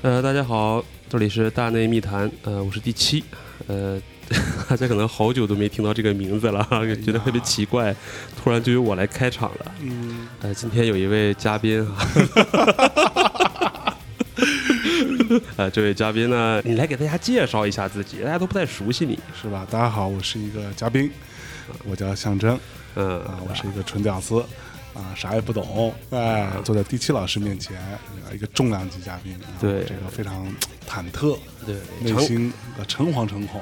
呃，大家好，这里是大内密谈，呃，我是第七，呃，大家可能好久都没听到这个名字了，觉得特别奇怪，突然就由我来开场了。嗯，呃，今天有一位嘉宾哈，呃，这位嘉宾呢，你来给大家介绍一下自己，大家都不太熟悉你，是吧？大家好，我是一个嘉宾，我叫象征嗯啊，我是一个纯屌丝啊，啥也不懂，哎，坐在第七老师面前，呃一个重量级嘉宾，啊对这个非常忐忑，对，内心呃诚惶诚恐，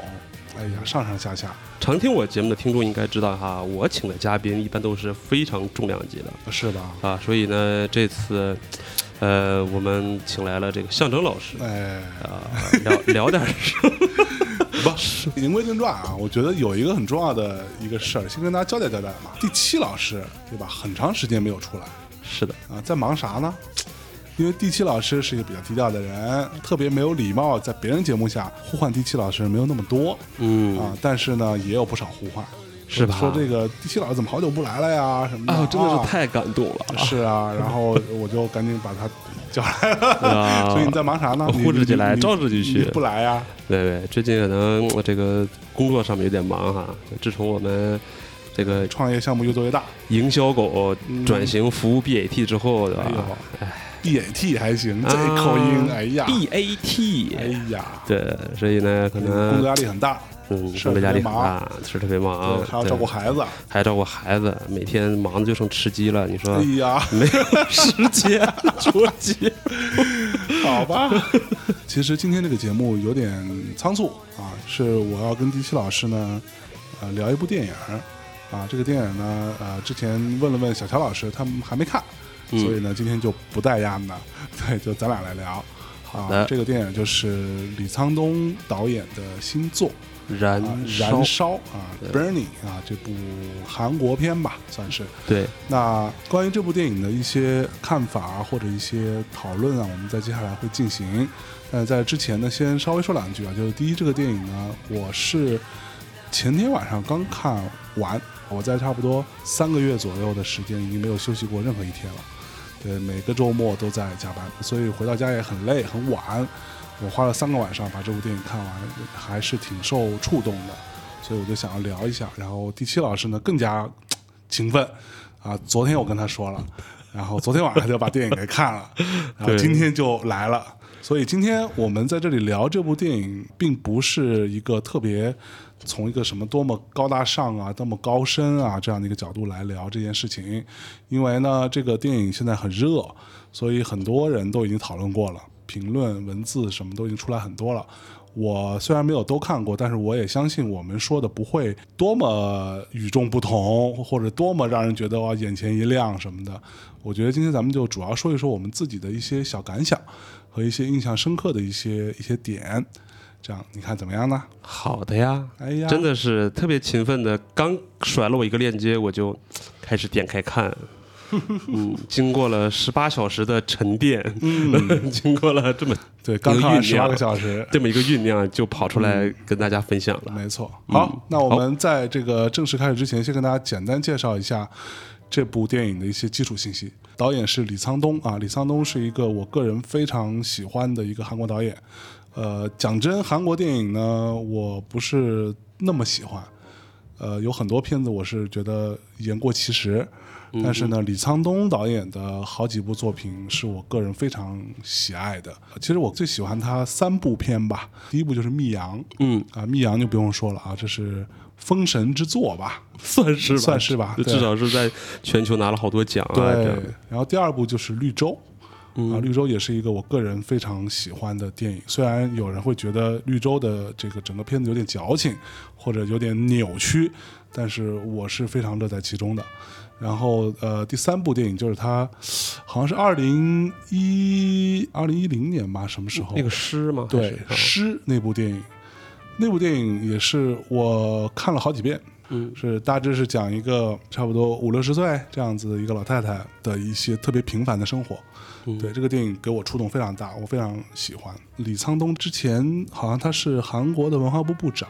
哎呀，上上下下，常听我节目的听众应该知道哈，我请的嘉宾一般都是非常重量级的是吧？啊，所以呢，这次，呃，我们请来了这个象征老师哎，啊，聊 聊点事儿。不，言归正传啊，我觉得有一个很重要的一个事儿，先跟大家交代交代嘛。第七老师对吧？很长时间没有出来是的，啊，在忙啥呢？因为第七老师是一个比较低调的人，特别没有礼貌，在别人节目下呼唤第七老师没有那么多嗯，啊，但是呢，也有不少呼唤，是吧？说这个第七老师怎么好久不来了呀什么的，啊，真的啊是太感动了啊是啊，然后我就赶紧把他叫来了。啊！所以你在忙啥呢？呼之即来你召之即去不来呀？对对，最近可能我这个工作上面有点忙哈。自从我们这个创业项目越做越大，营销狗嗯转型服务 BAT 之后，对吧哎？，B A T 还行，啊这口音，哎呀，，BAT，哎呀，对，所以呢，可能工作压力很大，嗯，工作压力很大，事儿特别忙，还要照顾孩子，还要照顾孩子，每天忙的就剩吃鸡了。你说哎呀，没有时间捉鸡？好吧。其实今天这个节目有点仓促啊，是我要跟第七老师呢，呃，聊一部电影啊。这个电影呢，呃，之前问了问小乔老师，他们还没看，嗯所以呢，今天就不带压呢，对，就咱俩来聊。好的，这个电影就是李沧东导演的新作燃啊，《燃烧》啊，《Burning》啊，这部韩国片吧，算是。对，那关于这部电影的一些看法或者一些讨论啊，我们在接下来会进行。但在之前呢，先稍微说两句啊，就是第一，这个电影呢，我是前天晚上刚看完，我在差不多三个月左右的时间，已经没有休息过任何一天了。对，每个周末都在加班，所以回到家也很累很晚。我花了三个晚上把这部电影看完，还是挺受触动的，所以我就想要聊一下。然后第七老师呢更加勤奋啊，昨天我跟他说了，然后昨天晚上就把电影给看了，然后今天就来了。所以今天我们在这里聊这部电影，并不是一个特别从一个什么多么高大上啊、多么高深啊这样的一个角度来聊这件事情，因为呢，这个电影现在很热，所以很多人都已经讨论过了，评论、文字什么都已经出来很多了。我虽然没有都看过，但是我也相信我们说的不会多么与众不同，或者多么让人觉得哇眼前一亮什么的。我觉得今天咱们就主要说一说我们自己的一些小感想和一些印象深刻的一些一些点，这样你看怎么样呢？好的呀，哎呀，真的是特别勤奋的，刚甩了我一个链接，我就开始点开看。嗯，经过了十八小时的沉淀，嗯，经过了这么对，刚看完十八个小时，这么一个酝酿，就跑出来跟大家分享了。没错。好，那我们在这个正式开始之前，先跟大家简单介绍一下这部电影的一些基础信息。导演是李沧东啊，李沧东是一个我个人非常喜欢的一个韩国导演。呃，讲真，韩国电影呢，我不是那么喜欢。呃，有很多片子我是觉得言过其实，但是呢，李沧东导演的好几部作品是我个人非常喜爱的。其实我最喜欢他三部片吧，第一部就是《密阳》，嗯啊，《密阳》就不用说了啊，这是封神之作吧？算是吧，算是吧至少是在全球拿了好多奖啊。对，然后第二部就是《绿洲》。嗯啊，《绿洲》也是一个我个人非常喜欢的电影。虽然有人会觉得《绿洲》的这个整个片子有点矫情，或者有点扭曲，但是我是非常乐在其中的。然后，呃，第三部电影就是他，好像是二零一二零一零年吧，什么时候？那个诗吗？对《诗》那部电影，那部电影也是我看了好几遍，嗯是大致是讲一个差不多五六十岁这样子的一个老太太的一些特别平凡的生活。嗯对这个电影给我触动非常大，我非常喜欢。李沧东之前好像他是韩国的文化部部长，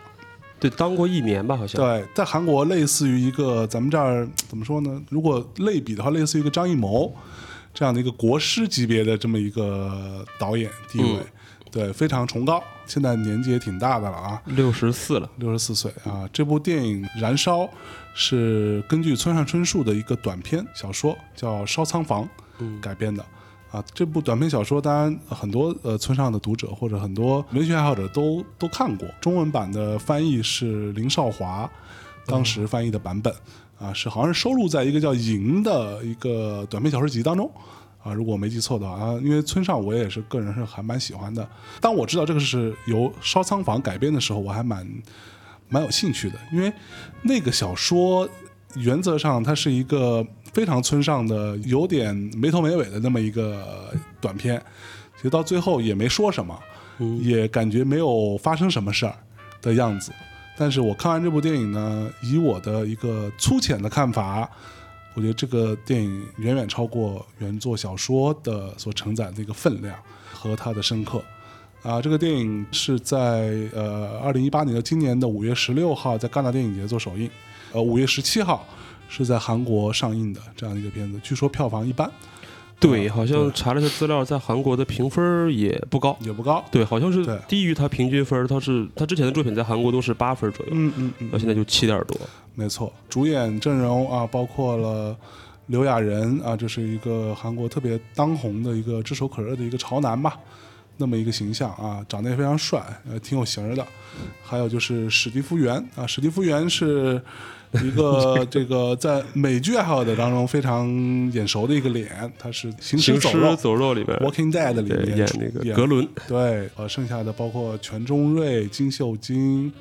对，当过一年吧，好像。对，在韩国类似于一个咱们这儿怎么说呢？如果类比的话，类似于一个张艺谋这样的一个国师级别的这么一个导演地位，嗯对，非常崇高。现在年纪也挺大的了啊，六十四了。六十四岁啊。这部电影《燃烧》是根据村上春树的一个短篇小说叫《烧仓房》嗯改编的。啊，这部短篇小说，当然很多呃村上的读者或者很多文学爱好者都都看过。中文版的翻译是林少华当时翻译的版本，啊，是好像是收录在一个叫《银》的一个短篇小说集当中。啊，如果我没记错的话，啊，因为村上我也是个人是还蛮喜欢的。当我知道这个是由烧仓房改编的时候，我还蛮蛮有兴趣的，因为那个小说原则上它是一个非常村上的，有点没头没尾的那么一个短片，其实到最后也没说什么，也感觉没有发生什么事儿的样子。但是我看完这部电影呢，以我的一个粗浅的看法，我觉得这个电影远远超过原作小说的所承载的一个分量和它的深刻。啊，这个电影是在呃二零一八年的今年的五月十六号在戛纳电影节做首映，呃五月十七号是在韩国上映的这样一个片子，据说票房一般，对，啊好像查了一下资料，在韩国的评分也不高。也不高。对，好像是低于他平均分。他是他之前的作品在韩国都是八分左右，嗯嗯嗯，到现在就七点多。没错，主演阵容啊，包括了刘亚仁啊，这是一个韩国特别当红的一个炙手可热的一个潮男吧，那么一个形象啊，长得也非常帅，呃，挺有型儿的。还有就是史蒂夫·元啊，史蒂夫·元是 一个这个在美剧爱好者当中非常眼熟的一个脸，他是《行尸走肉》走肉里边 Walking Dead 里面出演那个格伦，对，呃，剩下的包括全中瑞、金秀晶、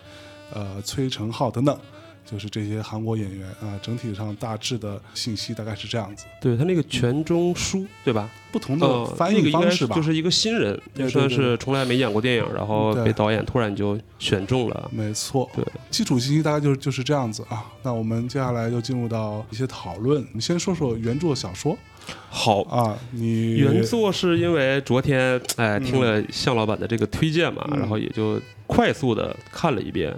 呃崔成浩等等，就是这些韩国演员啊。整体上大致的信息大概是这样子，对他那个全中书对吧？不同的呃，翻译方式吧。是就是一个新人，对对算对是从来没演过电影，然后被导演突然就选中了。没错，对，基础信息大概就是就是这样子啊。那我们接下来就进入到一些讨论。你先说说原著小说好，啊，你原作是因为昨天哎听了向老板的这个推荐嘛，嗯然后也就快速的看了一遍。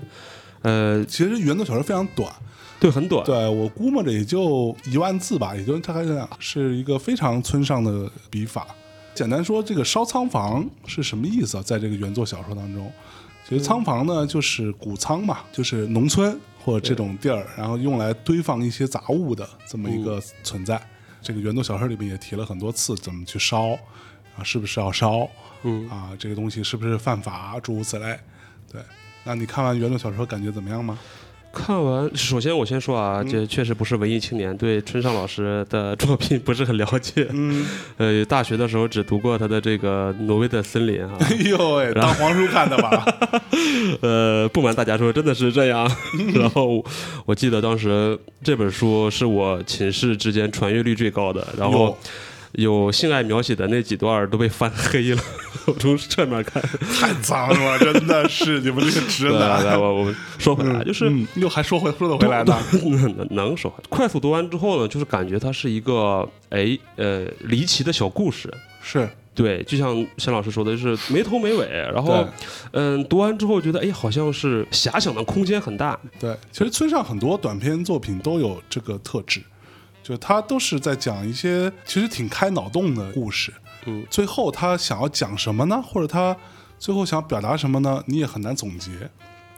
呃，其实原作小说非常短，对，很短，对我估摸着也就一万字吧，也就大概这样，是一个非常村上的笔法。简单说，这个烧仓房是什么意思啊？在这个原作小说当中，其实仓房呢就是谷仓嘛，就是农村或者这种地儿，然后用来堆放一些杂物的这么一个存在。这个原作小说里面也提了很多次怎么去烧啊，是不是要烧嗯，啊？这个东西是不是犯法，诸如此类。对，那你看完原著小说感觉怎么样吗？看完，首先我先说啊，嗯这确实不是文艺青年，对春上老师的作品不是很了解。嗯，呃，大学的时候只读过他的这个《挪威的森林》哈。哎呦喂，当黄叔看的吧？呃，不瞒大家说，真的是这样。然后我记得当时这本书是我寝室之间传阅率最高的，然后哟有性爱描写的那几段都被翻黑了。我从侧面看，太脏了，真的是你们这些直男来。我我说回来，就是嗯，又还说回说得回来呢。能能说。快速读完之后呢，就是感觉它是一个哎呃离奇的小故事。是，对，就像沈老师说的，就是没头没尾。然后，嗯，读完之后觉得，哎，好像是遐想的空间很大。对，其实村上很多短篇作品都有这个特质，就他都是在讲一些其实挺开脑洞的故事。嗯，最后他想要讲什么呢？或者他最后想表达什么呢？你也很难总结，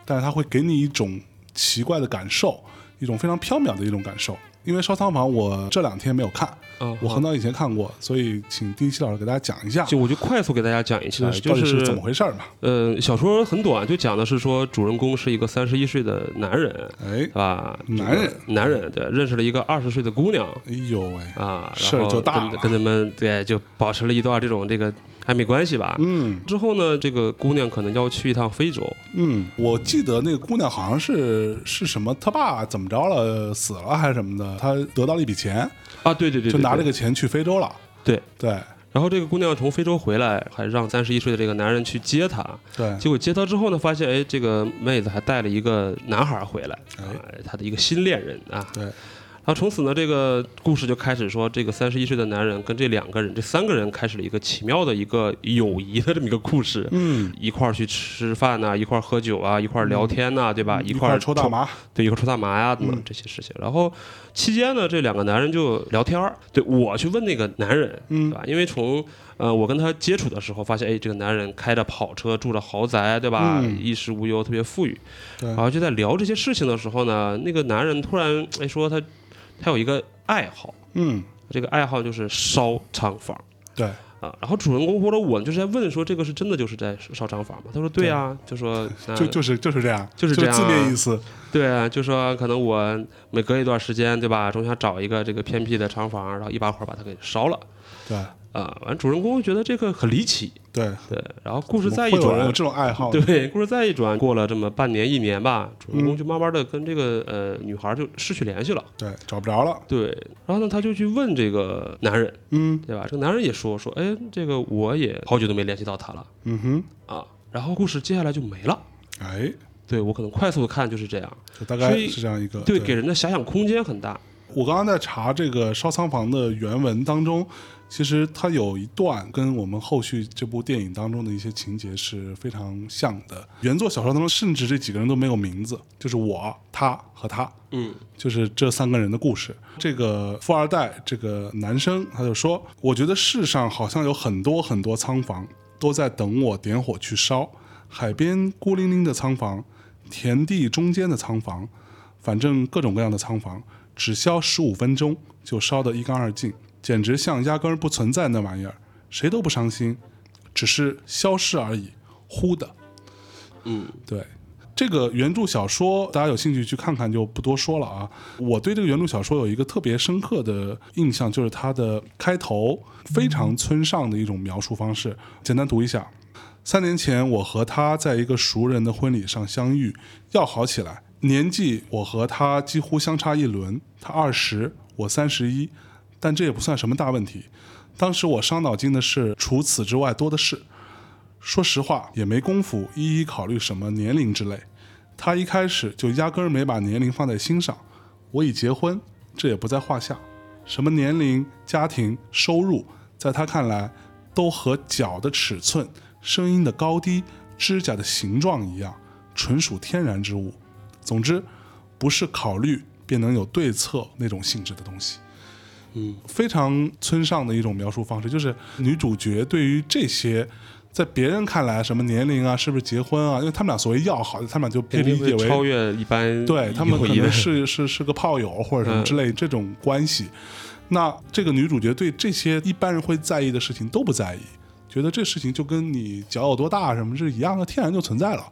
但是他会给你一种奇怪的感受，一种非常缥缈的一种感受。因为烧仓房我这两天没有看，嗯，我很早以前看过，所以请第一期老师给大家讲一下，就我就快速给大家讲一下，就是到底是怎么回事儿嘛？呃，小说很短，就讲的是说主人公是一个三十一岁的男人，哎，啊，男人，男人对，认识了一个二十岁的姑娘。哎呦喂，啊，事儿就大了。跟跟他们对就保持了一段这种这个暧昧关系吧。嗯。之后呢，这个姑娘可能要去一趟非洲，嗯，我记得那个姑娘好像是是什么，她爸怎么着了，死了还是什么的，她得到了一笔钱，啊，对对对，就拿这个个钱去非洲了。对，对，然后这个姑娘从非洲回来，还让三十一岁的这个男人去接她。对，结果接她之后呢，发现哎，这个妹子还带了一个男孩回来，哎。哎，她的一个新恋人啊。对，然后从此呢，这个故事就开始说，这个三十一岁的男人跟这两个人，这三个人开始了一个奇妙的一个友谊的这么一个故事。嗯，一块儿去吃饭呐、一块儿喝酒啊，一块儿聊天呐、对吧？一块儿抽大，麻，对，一块儿抽大麻呀，等等嗯这些事情。然后期间呢，这两个男人就聊天儿，对我去问那个男人，嗯对吧？因为从呃我跟他接触的时候，发现哎，这个男人开着跑车，住着豪宅，对吧？嗯衣食无忧，特别富裕。对然后就在聊这些事情的时候呢，那个男人突然哎说他他有一个爱好，嗯，这个爱好就是烧厂房。对，啊，然后主人公或者我就是在问说，这个是真的就是在烧厂房吗？他说对啊，就说 就就是就是这样，就是这字面意思，对啊，就说可能我每隔一段时间，对吧，总想找一个这个偏僻的厂房，然后一把火把它给烧了。对啊。完，主人公觉得这个很离奇，对，对，然后故事再一转有，这种爱好，对，故事再一转，过了这么半年一年吧，主人公嗯就慢慢的跟这个呃女孩就失去联系了。对，找不着了，对，然后呢，他就去问这个男人，嗯对吧？这个男人也说说，哎，这个我也好久都没联系到他了嗯哼，啊。然后故事接下来就没了。哎，对我可能快速的看就是这样，就大概是这样一个，对，给人的遐想空间很大。我刚刚在查这个烧仓房的原文当中，其实它有一段跟我们后续这部电影当中的一些情节是非常像的。原作小说当中，甚至这几个人都没有名字，就是我、他和他，嗯就是这三个人的故事。这个富二代这个男生他就说：“我觉得世上好像有很多很多仓房都在等我点火去烧，海边孤零零的仓房，田地中间的仓房，反正各种各样的仓房，只消十五分钟就烧得一干二净，简直像压根儿不存在那玩意儿，谁都不伤心，只是消失而已，忽的。”嗯，对，这个原著小说，大家有兴趣去看看，就不多说了啊。我对这个原著小说有一个特别深刻的印象，就是它的开头非常村上的一种描述方式。简单读一下：三年前，我和他在一个熟人的婚礼上相遇，要好起来。年纪我和他几乎相差一轮，他二十，我三十一，但这也不算什么大问题。当时我伤脑筋的事，除此之外多的是。说实话，也没工夫一一考虑什么年龄之类。他一开始就压根儿没把年龄放在心上。我已结婚，这也不在话下。什么年龄、家庭、收入，在他看来，都和脚的尺寸、声音的高低、指甲的形状一样，纯属天然之物。总之，不是考虑便能有对策那种性质的东西。嗯，非常村上的一种描述方式，就是女主角对于这些在别人看来什么年龄啊，是不是结婚啊，因为他们俩所谓要好，他们俩就可以理解为超越一般对他们可能是是是个炮友或者什么之类这种关系。那这个女主角对这些一般人会在意的事情都不在意，觉得这事情就跟你脚有多大什么是一样的，天然就存在了。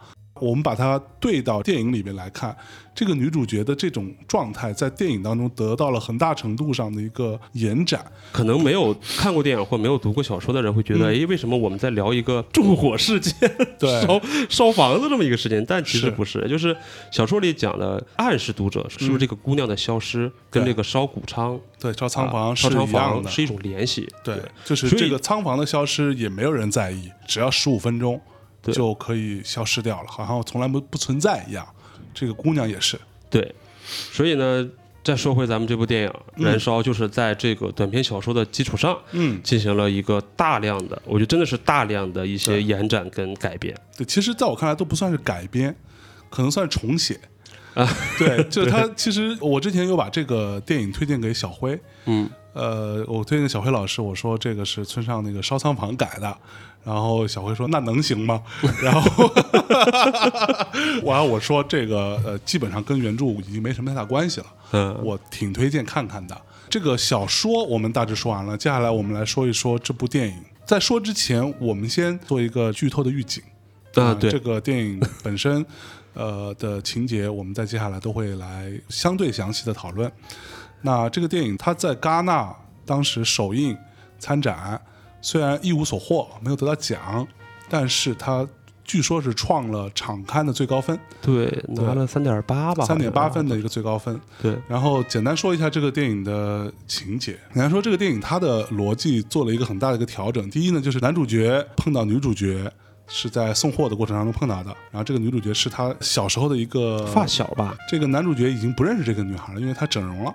我们把它对到电影里面来看，这个女主角的这种状态在电影当中得到了很大程度上的一个延展。可能没有看过电影或没有读过小说的人会觉得，哎、为什么我们在聊一个纵火事件、嗯 对烧烧房子这么一个事件？但其实不是，就是小说里讲的暗示读者是不是这个姑娘的消失跟这个烧谷仓、对，烧仓啊房是烧房是一种联系。对，就是这个仓房的消失也没有人在意，只要十五分钟对就可以消失掉了，好像从来不不存在一样。这个姑娘也是，对，所以呢，再说回咱们这部电影《燃烧》，就是在这个短篇小说的基础上，嗯，进行了一个大量的，我觉得真的是大量的一些延展跟改编。对，其实在我看来都不算是改编，可能算是重写。啊，对，就是他。其实我之前有把这个电影推荐给小辉，嗯，呃，我推荐给小辉老师，我说这个是村上那个烧仓房改的，然后小辉说那能行吗？然后，完了我说这个呃，基本上跟原著已经没什么太大关系了，嗯，我挺推荐看看的。这个小说我们大致说完了，接下来我们来说一说这部电影。在说之前，我们先做一个剧透的预警。啊对这个电影本身，呃的情节，我们在接下来都会来相对详细的讨论。那这个电影它在戛纳当时首映参展，虽然一无所获，没有得到奖，但是他据说是创了场刊的最高分，对，拿了三点八吧，三点八分的，的一个最高分。对，然后简单说一下这个电影的情节。简单说，这个电影它的逻辑做了一个很大的一个调整。第一呢，就是男主角碰到女主角是在送货的过程当中碰到的，然后这个女主角是他小时候的一个发。小吧，这个男主角已经不认识这个女孩了，因为她整容了。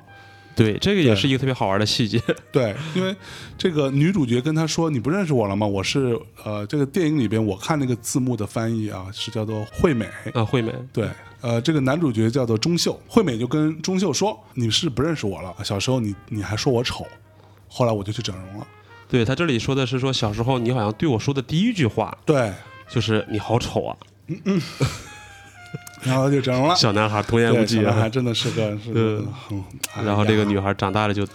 对，这个也是一个特别好玩的细节，对，因为这个女主角跟他说：“你不认识我了吗？我是呃，这个电影里边我看那个字幕的翻译啊，是叫做惠美。啊，惠美，对，呃，这个男主角叫做钟秀，惠美就跟钟秀说：“你是不认识我了，小时候你你还说我丑，后来我就去整容了。对他这里说的是说小时候你好像对我说的第一句话”对，就是你好丑啊，然后就整容了。小男孩童言无，忌啊，小男孩真的是个是个很，哎然后这个女孩长大了就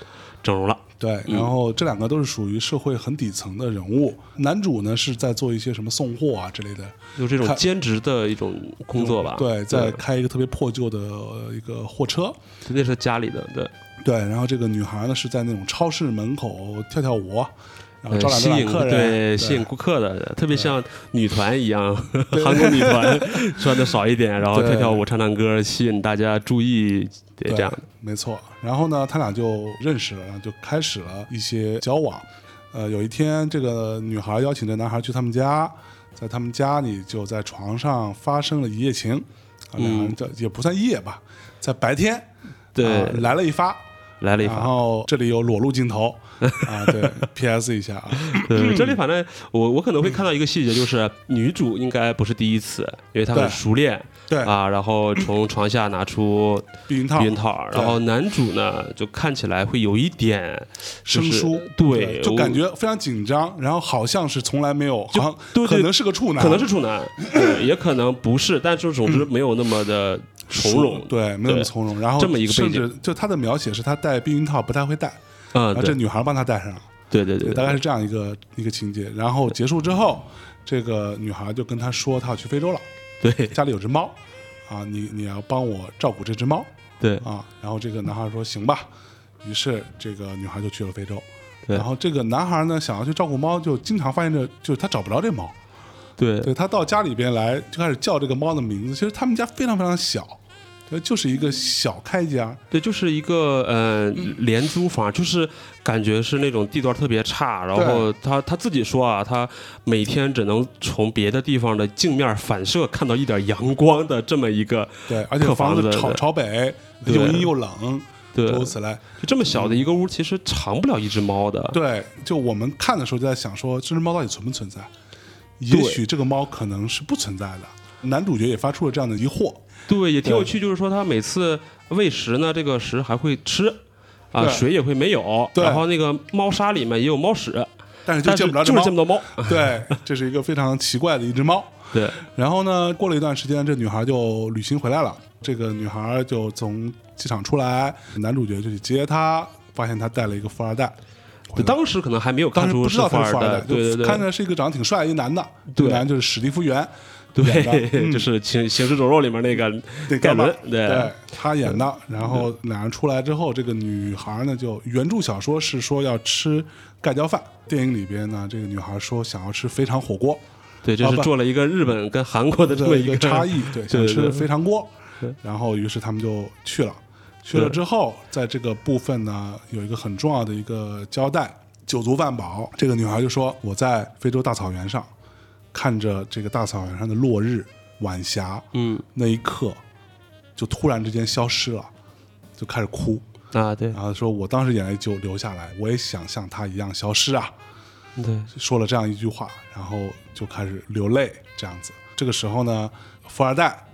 整容了，对，然后这两个都是属于社会很底层的人物。男主呢是在做一些什么送货啊之类的就这种兼职的一种工作吧，对，在开一个特别破旧的呃一个货车。那是家里的，对，对，然后这个女孩呢是在那种超市门口跳跳舞，然后呃招揽吸引客人，对吸引顾客的，特别像女团一样，韩国女团 穿的少一点，然后跳跳舞、唱唱歌，吸引大家注意，对，这样。的。没错。然后呢，他俩就认识了，然后就开始了一些交往。呃，有一天，这个女孩邀请这男孩去他们家，在他们家里就在床上发生了一夜情，啊，两个人这也不算一夜吧，在白天，对。啊来了一发，来了一发，然后这里有裸露镜头 啊，对，P.S. 一下啊，对，这里反正我我可能会看到一个细节，就是女主应该不是第一次，因为她很熟练对，啊，然后从床下拿出避孕套避，孕套，然后男主呢就看起来会有一点就是生疏，对，就感觉非常紧张，然后好像是从来没有，好像对对可能是个处男，可能是处男，对，也可能不是，但是总之没有那么的从容，对，没有那么从容。然后这么一个背甚景至就他的描写是他戴避孕套不太会戴，嗯，然后这女孩帮他戴上了，对，对对对，大概是这样一个一个情节。然后结束之后，这个女孩就跟他说她要去非洲了，对家里有只猫，啊，你你要帮我照顾这只猫对啊。然后这个男孩说行吧，于是这个女孩就去了非洲。对然后这个男孩呢，想要去照顾猫，就经常发现这就是他找不着这猫。对对他到家里边来，就开始叫这个猫的名字。其实他们家非常非常小，对，就是一个小开间儿。对，就是一个呃廉租房，就是感觉是那种地段特别差，然后他他自己说啊，他每天只能从别的地方的镜面反射看到一点阳光的这么一个，对，而且客房子朝朝北，对又阴又冷，对，如此类。这么小的一个屋，其实藏不了一只猫的。对，就我们看的时候就在想说，这只猫到底存不存在？也许这个猫可能是不存在的。男主角也发出了这样的疑惑。对，也挺有趣，就是说他每次喂食呢，这个食还会吃。啊，水也会没有，对然后那个猫砂里面也有猫屎，但是就见不着这猫就是见，不到猫。对，这是一个非常奇怪的一只猫。对，然后呢，过了一段时间，这女孩就旅行回来了。这个女孩就从机场出来，男主角就去接她，发现她带了一个富二代。当时可能还没有看出是富二代，是富二代，对对对，就看着是一个长得挺帅的一男的，这对个男就是史蒂夫·元演的对，嗯。就是《行行尸走肉》里面那个盖伦，对。对他演的。然后两人出来之后，这个女孩呢，就原著小说是说要吃盖浇饭，电影里边呢，这个女孩说想要吃肥肠火锅，对，这啊不是做了一个日本跟韩国的这么一个差异，对，想吃肥肠锅。然后于是他们就去了，去了之后，在这个部分呢，有一个很重要的一个交代，酒足饭饱，这个女孩就说：“我在非洲大草原上，看着这个大草原上的落日、晚霞，嗯。那一刻，就突然之间消失了，就开始哭，啊，对。然后说我当时眼泪就流下来，我也想像他一样消失啊，对。说了这样一句话，然后就开始流泪，这样子。这个时候呢，富二代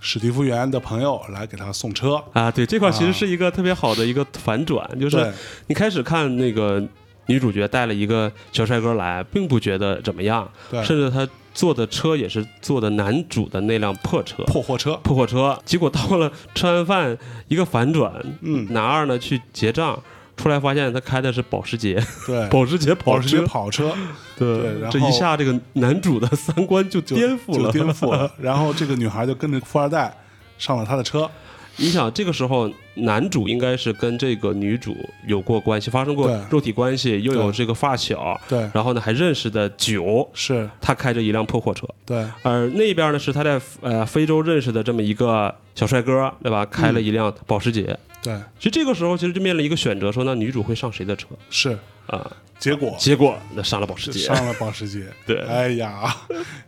史蒂夫·元的朋友来给他送车，啊，对这块其实是一个特别好的一个反转，就是你开始看那个女主角带了一个小帅哥来，并不觉得怎么样，对，甚至他坐的车也是坐的男主的那辆破车。破货车，破货车，结果到了吃完饭一个反转，嗯，男二呢去结账，出来发现他开的是保时捷，对，保时捷跑保时捷，跑车。对对然后这一下这个男主的三观就就颠覆了，就颠覆了。然后这个女孩就跟着富二代上了他的车，你想这个时候男主应该是跟这个女主有过关系，发生过肉体关系，又有这个发小，对，然后呢还认识的酒，是，他开着一辆破货车，对，而那边呢是他在呃非洲认识的这么一个小帅哥，对吧？开了一辆保时捷。对，其实这个时候其实就面临一个选择，说那女主会上谁的车是。啊？结果结果那上了保时捷，上了保时捷，对哎呀，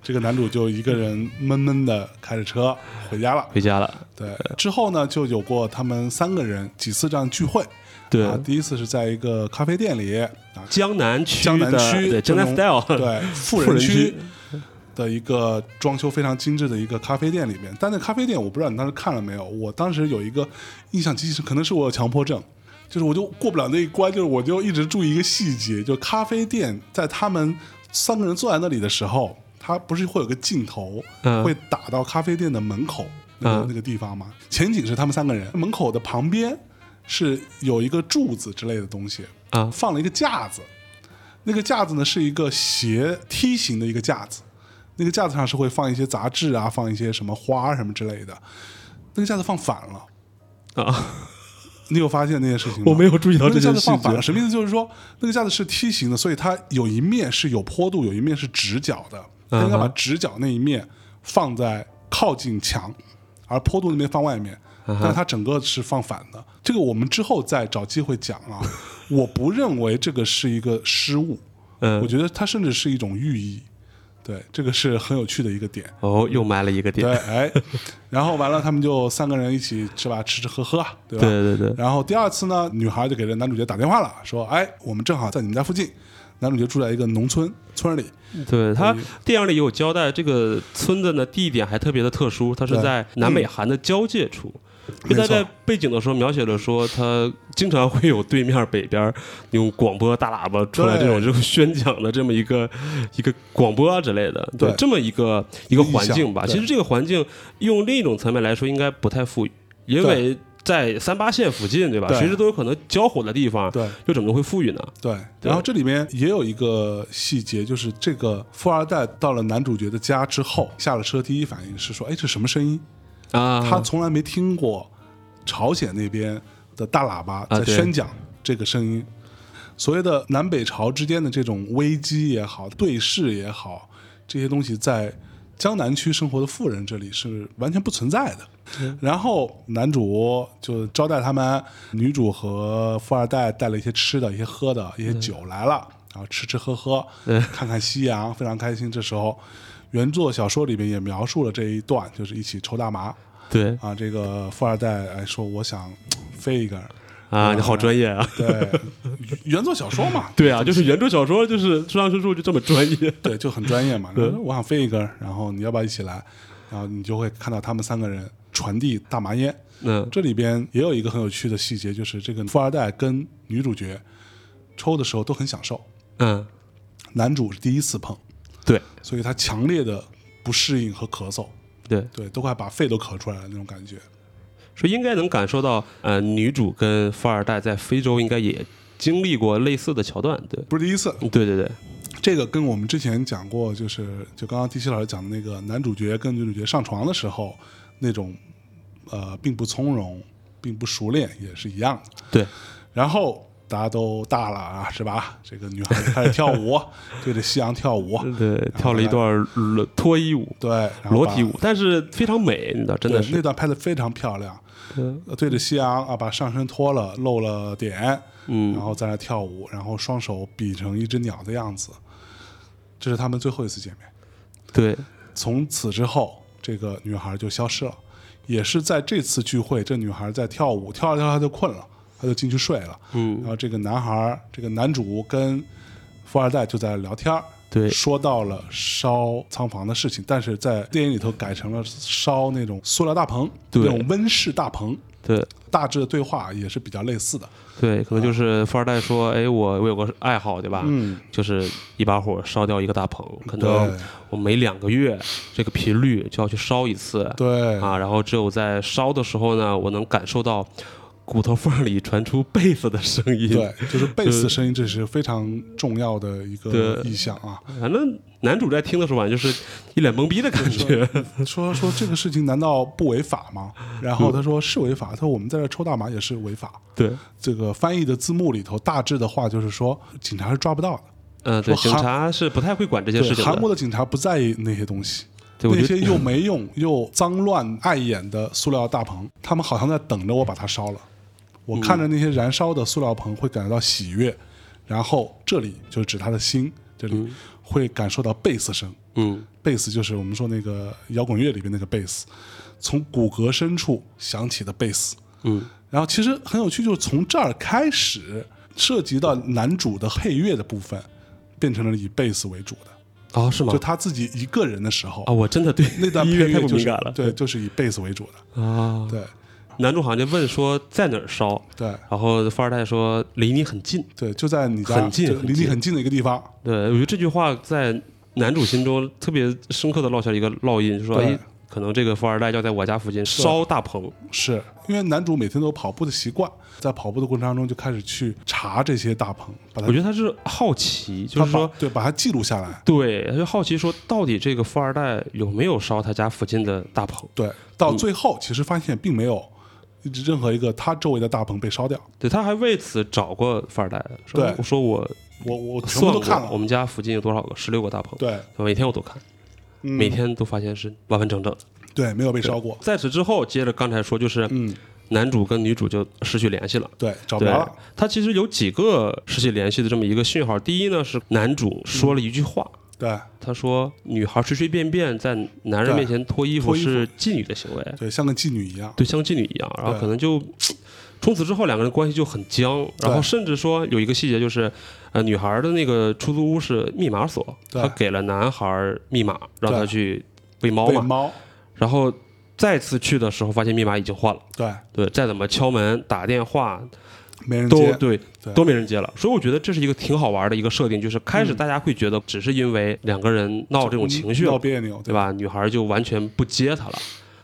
这个男主就一个人闷闷的开着车 回家了。回家了。对，之后呢，就有过他们三个人几次这样聚会。对，啊，第一次是在一个咖啡店里啊，江南区江南区这 Jana 种 Style，对富 富人人区区的一个装修非常精致的一个咖啡店里面。但那咖啡店我不知道你当时看了没有，我当时有一个印象极深，可能是我有强迫症。就是我就过不了那一关，就是我就一直注意一个细节，就咖啡店在他们三个人坐在那里的时候，他不是会有个镜头，嗯会打到咖啡店的门口那个、嗯那个地方吗？前景是他们三个人，门口的旁边是有一个柱子之类的东西，啊放了一个架子，那个架子呢是一个斜梯形的一个架子，那个架子上是会放一些杂志啊，放一些什么花什么之类的，那个架子放反了。啊！你有发现那件事情吗？我没有注意到那个架这件细子放反了，节。什么意思？就是说那个架子是梯形的，所以它有一面是有坡度，有一面是直角的。它应该把直角那一面放在靠近墙，而坡度那边放外面。嗯但是它整个是放反的。这个我们之后再找机会讲啊。我不认为这个是一个失误，我嗯，觉得它甚至是一种寓意。对，这个是很有趣的一个点。哦，又埋了一个点对，。哎，然后完了，他们就三个人一起是吧，吃吃喝喝，对吧？对对对，然后第二次呢，女孩就给这男主角打电话了，说：“哎，我们正好在你们家附近。”男主角住在一个农村村里，对他电影里有交代，这个村子呢地点还特别的特殊，它是在南北韩的交界处。没错就他在背景的时候描写了说，他经常会有对面北边用广播大喇叭出来这种这种宣讲的这么一个一个广播啊之类的，对这么一个一个环境吧。其实这个环境用另一种层面来说，应该不太富裕，因为在三八线附近，对吧？对随时都有可能交火的地方，对又怎么会富裕呢？对。然后这里面也有一个细节，就是这个富二代到了男主角的家之后，下了车第一反应是说：“哎，这什么声音？”啊，他从来没听过朝鲜那边的大喇叭在宣讲这个声音。所谓的南北朝之间的这种危机也好，对视也好，这些东西在江南区生活的富人这里是完全不存在的。然后男主就招待他们，女主和富二代带了一些吃的、一些喝的、一些酒来了，然后吃吃喝喝，看看夕阳，非常开心。这时候，原作小说里面也描述了这一段，就是一起抽大麻。对啊，这个富二代哎说我想飞一根，啊，你好专业啊！对，原作小说嘛，对啊，就是原著小说，就是村上春树就这么专业。对，就很专业嘛。我想飞一根，然后你要不要一起来？然后你就会看到他们三个人传递大麻烟。嗯这里边也有一个很有趣的细节，就是这个富二代跟女主角抽的时候都很享受，嗯，男主是第一次碰，对所以他强烈的不适应和咳嗽，对，对，都快把肺都咳出来了那种感觉。所以应该能感受到，呃，女主跟富二代在非洲应该也经历过类似的桥段。对，不是第一次，对对对，这个跟我们之前讲过，就是就刚刚第七老师讲的那个男主角跟女主角上床的时候那种呃并不从容、并不熟练也是一样的。对，然后大家都大了啊，是吧？这个女孩子开始跳舞，对着夕阳跳舞，对，跳了一段裸脱衣舞、对，然后把裸体舞，但是非常美，你知道，真的是，那。段拍的非常漂亮。对着夕阳啊，把上身脱了，露了点，然嗯，后在那跳舞，然后双手比成一只鸟的样子。这是他们最后一次见面。对，从此之后，这个女孩就消失了。也是在这次聚会，这女孩在跳舞，跳着跳着她就困了，她就进去睡了。嗯然后这个男孩，这个男主跟富二代就在聊天儿对说到了烧仓房的事情，但是在电影里头改成了烧那种塑料大棚，对那种温室大棚。对大致的对话也是比较类似的。对，可能就是富二代说，哎，我我有个爱好，对吧？嗯，就是一把火烧掉一个大棚，可能我每两个月这个频率就要去烧一次。对，啊，然后只有在烧的时候呢，我能感受到骨头缝里传出贝斯的声音。对，就是贝斯的声音，这是非常重要的一个意象啊。反正男主在听的时候啊，就是一脸懵逼的感觉。说说这个事情难道不违法吗？然后他说是违法，他说我们在这抽大麻也是违法。对，这个翻译的字幕里头大致的话就是说，警察是抓不到的。嗯、对，警察是不太会管这些，事情。韩国的警察不在意那些东西，那些又没用又脏乱碍眼的塑料大棚，他们好像在等着我把它烧了。我看着那些燃烧的塑料棚，会感觉到喜悦，然后这里就是指他的心，这里会感受到贝斯声。嗯，贝斯就是我们说那个摇滚乐里边那个贝斯，从骨骼深处响起的贝斯。嗯，然后其实很有趣，就是从这儿开始涉及到男主的配乐的部分，变成了以贝斯为主的。哦，是吗就？他自己一个人的时候，啊，我真的对那段 音乐太配乐就是不敏感了。对，就是以贝斯为主的。啊，对男主好像就问说在哪儿烧，对然后富二代说离你很近。对，就在你家很近离你很近的一个地方。对，我觉得这句话在男主心中特别深刻的烙下了一个烙印，就说对哎，可能这个富二代要在我家附近烧大棚。是因为男主每天都有跑步的习惯，在跑步的过程当中就开始去查这些大棚，把它我觉得他是好奇，就是说。对把它记录下来。对，他就好奇说，到底这个富二代有没有烧他家附近的大棚？对，到最后其实发现并没有任何一个他周围的大棚被烧掉。对，他还为此找过富二代，说对我说我我我全算部都看了。我们家附近有多少个，十六个大棚，对，每天我都看，嗯每天都发现是完完整整的。对没有被烧过。在此之后，接着刚才说，就是嗯，男主跟女主就失去联系了。对，找不对着了。，他其实有几个失去联系的这么一个讯号。第一呢，是男主说了一句话，对他说：“女孩随随便便在男人面前脱衣服是妓女的行为，对，像个妓女一样。对，像妓女一样。”然后可能就 从此之后，两个人关系就很僵。然后甚至说有一个细节就是，呃，女孩的那个出租屋是密码锁，对他给了男孩密码，让他去喂猫嘛。猫，然后再次去的时候，发现密码已经换了。对，对，再怎么敲门、打电话，都没人接。对对都没人接了，所以我觉得这是一个挺好玩的一个设定，就是开始嗯大家会觉得只是因为两个人闹这种情绪，闹别扭，对？吧？女孩就完全不接他了，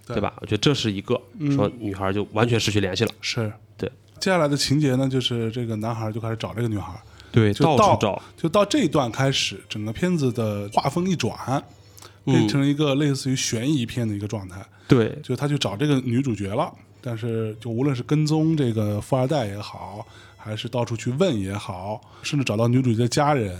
对对吧？我觉得这是一个嗯说女孩就完全失去联系了，是，对。接下来的情节呢，就是这个男孩就开始找这个女孩，对，就到到处找，就到这一段开始，整个片子的画风一转，嗯变成一个类似于悬疑片的一个状态。对就他去找这个女主角了，但是就无论是跟踪这个富二代也好，还是到处去问也好，甚至找到女主角的家人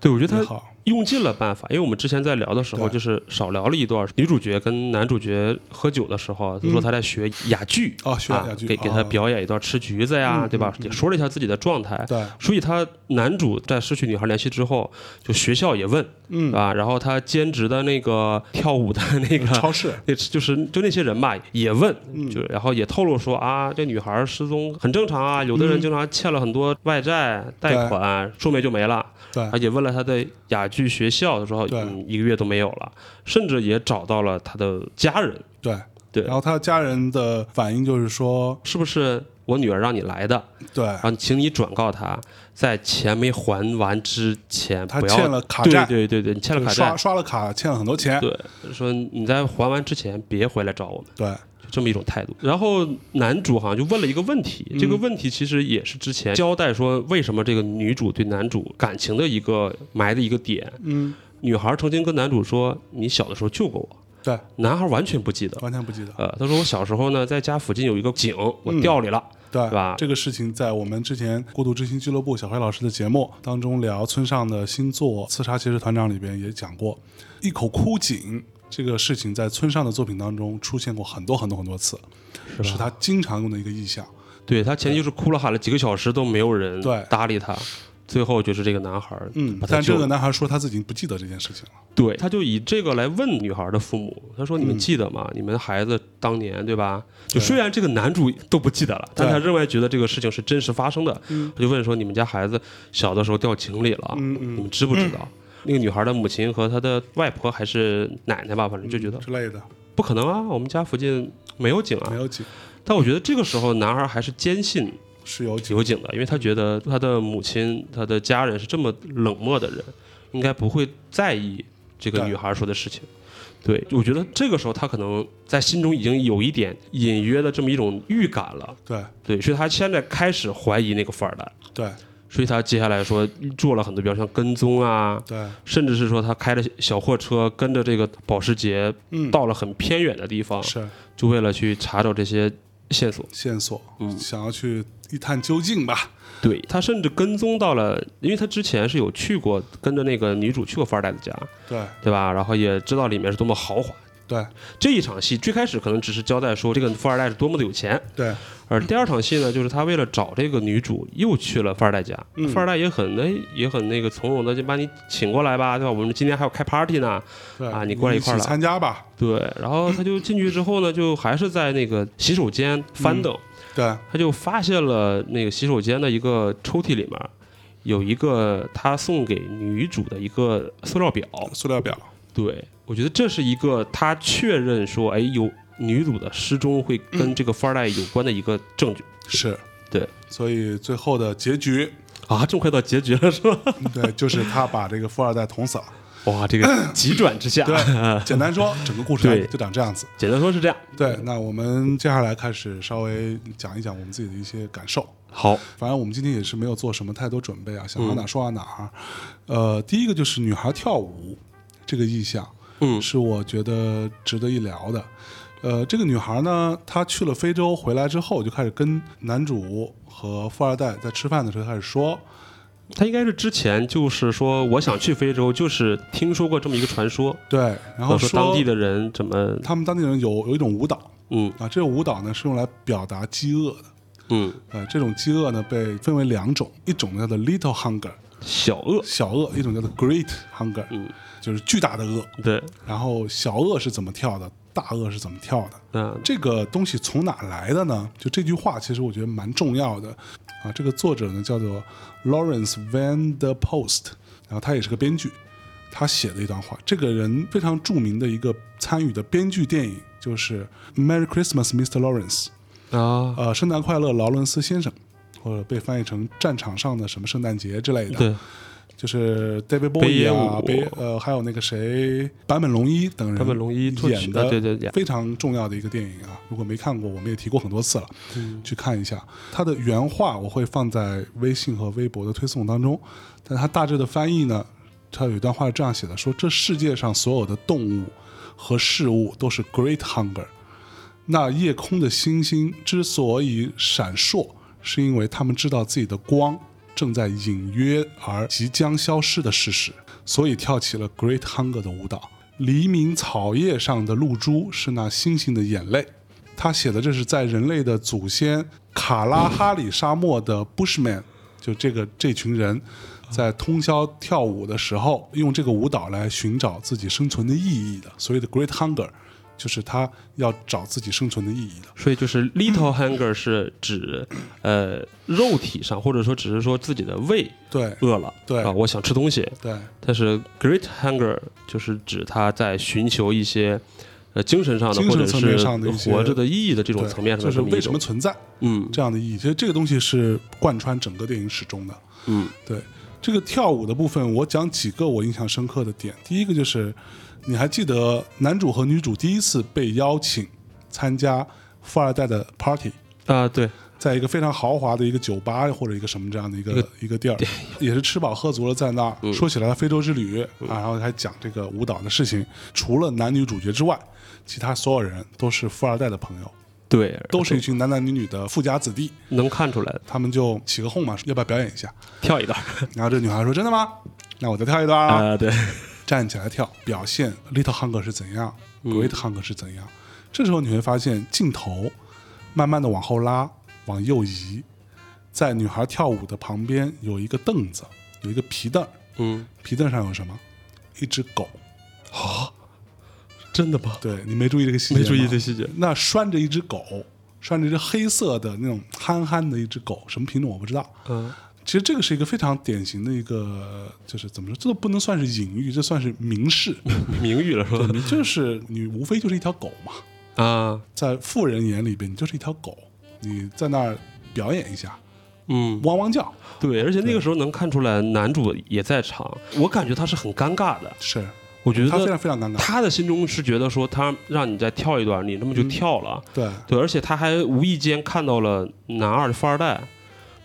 对，我觉得他也好，用尽了办法，因为我们之前在聊的时候，就是少聊了一段女主角跟男主角喝酒的时候，就说他在学哑剧，啊学啊哑剧给给哦。他表演一段吃橘子呀，嗯对吧？也说了一下自己的状态，对，所以他男主在失去女孩联系之后，就学校也问，嗯，啊，然后他兼职的那个跳舞的那个超市，那就是就那些人吧，也问，嗯。就然后也透露说啊，这女孩失踪很正常啊，有的人经常欠了很多外债贷款，说没就没了。对。而且问了他的哑剧学校的时候，嗯，一个月都没有了，甚至也找到了他的家人，对。对。然后他家人的反应就是说，是不是我女儿让你来的？对。然后请你转告他，在钱没还完之前，不要他欠了卡债，对对对对，你欠了卡刷债，刷了卡，欠了很多钱，对，说你在还完之前别回来找我们。对。就这么一种态度。然后男主好像就问了一个问题，这个问题其实也是之前交代说为什么这个女主对男主感情的一个埋的一个点。嗯，女孩曾经跟男主说：“你小的时候救过我。对，”男孩完全不记得。完全不记得，呃，他说我小时候呢，在家附近有一个井，我掉里了。对吧这个事情在我们之前孤独之心俱乐部小黑老师的节目当中聊村上的新作《刺杀骑士团长》里边也讲过，一口枯井这个事情在村上的作品当中出现过很多很多很多次，是是他经常用的一个意象。对他前期就是哭了喊了几个小时都没有人对搭理他，最后就是这个男孩，嗯。但这个男孩说他自己不记得这件事情了。对，他就以这个来问女孩的父母，他说：“你们嗯记得吗？你们孩子当年对吧？就虽然这个男主都不记得了，但他仍然觉得这个事情是真实发生的。嗯他就问说：你们家孩子小的时候掉井里了，嗯你们嗯，知不知道？那个女孩的母亲和她的外婆还是奶奶吧，反正就觉得之类的。不可能啊，我们家附近没有井啊。没有井但我觉得这个时候男孩还是坚信是有有井的，因为他觉得他的母亲、他的家人是这么冷漠的人，应该不会在意这个女孩说的事情。对，我觉得这个时候他可能在心中已经有一点隐约的这么一种预感了。对。对，所以他现在开始怀疑那个富二代，对所以他接下来说做了很多，比如像跟踪啊，对，甚至是说他开着小货车跟着这个保时捷嗯，到了很偏远的地方，是就为了去查找这些线索。线索，嗯想要去一探究竟吧。对他甚至跟踪到了，因为他之前是有去过跟着那个女主去过富二代的家，对对吧？然后也知道里面是多么豪华。对这一场戏最开始可能只是交代说这个富二代是多么的有钱，对而第二场戏呢，就是他为了找这个女主又去了富二代家，嗯富二代也很那也很那个从容的就把你请过来吧，对吧？我们今天还要开 party 呢，对啊你过来一块儿来参加吧。对。然后他就进去之后呢，就还是在那个洗手间翻嗯，对他就发现了那个洗手间的一个抽屉里面有一个他送给女主的一个塑料表，塑料表，对我觉得这是一个他确认说，哎，有女主的失踪会跟这个富二代有关的一个证据。是对，所以最后的结局，啊，这么快到结局了是吧？对，就是他把这个富二代捅死了。哇，这个急转直下。对，简单说，整个故事 就长这样子。简单说是这样。对，那我们接下来开始稍微讲一讲我们自己的一些感受。好，反正我们今天也是没有做什么太多准备啊，想嗯到哪说到哪儿。呃，第一个就是女孩跳舞这个意象，嗯。是我觉得值得一聊的。呃，这个女孩呢，她去了非洲回来之后，就开始跟男主和富二代在吃饭的时候开始说，她应该是之前就是说，我想去非洲，就是听说过这么一个传说，对，然后说当地的人怎么，他们当地人有有一种舞蹈。嗯。啊，这个舞蹈呢是用来表达饥饿的。嗯，呃，这种饥饿呢被分为两种，一种叫做 little hunger 小饿，小饿，一种叫做 great hunger 嗯，就是巨大的恶。对，然后小鳄是怎么跳的，大鳄是怎么跳的？嗯这个东西从哪来的呢？就这句话，其实我觉得蛮重要的啊。这个作者呢叫做 Lawrence Van der Post，然后他也是个编剧，他写的一段话。这个人非常著名的一个参与的编剧电影就是《Merry Christmas, Mr. Lawrence》，啊，呃，圣诞快乐，劳伦斯先生，或者被翻译成战场上的什么圣诞节之类的。对，就是 David 北野 Bowie 啊，武北呃还有那个谁坂本龙一等人，坂本龙一演的啊对对对非常重要的一个电影啊。如果没看过，我们也提过很多次了，嗯去看一下。它的原话我会放在微信和微博的推送当中，但它大致的翻译呢，它有一段话是这样写的：说这世界上所有的动物和事物都是 great hunger。那夜空的星星之所以闪烁，是因为他们知道自己的光正在隐约而即将消失的事实，所以跳起了 Great Hunger 的舞蹈。黎明草叶上的露珠是那星星的眼泪。他写的这是在人类的祖先卡拉哈里沙漠的 Bushman，就这个这群人。在通宵跳舞的时候，用这个舞蹈来寻找自己生存的意义的，所谓的 Great Hunger，就是他要找自己生存的意义的。所以就是 little hunger 是指呃肉体上，或者说只是说自己的胃对饿了，对啊，我想吃东西。对但是 great hunger 就是指他在寻求一些呃精神上的或者上的一些活着的意义的这种，层面上就是为什么存在嗯这样的意义。其实这个东西是贯穿整个电影始终的。嗯对这个跳舞的部分，我讲几个我印象深刻的点。第一个就是，你还记得男主和女主第一次被邀请参加富二代的 party，啊对在一个非常豪华的一个酒吧或者一个什么这样的一个一个地儿，也是吃饱喝足了，在那儿、嗯说起来非洲之旅、啊，然后还讲这个舞蹈的事情。除了男女主角之外，其他所有人都是富二代的朋友，对，都是一群男男女女的富家子弟。能看出来。他们就起个哄嘛，要不要表演一下？跳一段然后这女孩说：“真的吗？那我再跳一段啊。啊，对，站起来跳，表现 Little Hunger 是怎样、g 嗯 r e a t Hunger 是怎样。这时候你会发现镜头慢慢的往后拉，往右移，在女孩跳舞的旁边有一个凳子，有一个皮凳，嗯，皮凳上有什么？一只狗啊。真的吗？对你没注意这个细节？没注意这细节。那拴着一只狗，拴着一只黑色的那种憨憨的一只狗，什么品种我不知道。嗯其实这个是一个非常典型的一个，就是怎么说，这都不能算是隐喻，这算是明示。明喻了是吧？你就是你，无非就是一条狗嘛，啊，在富人眼里边，你就是一条狗，你在那儿表演一下，嗯，汪汪叫，对，而且那个时候能看出来男主也在场，我感觉他是很尴尬的。是我觉得他非得常非常尴尬。他的心中是觉得说，他让你再跳一段，你那么就嗯跳了。对对，而且他还无意间看到了男二的富二代，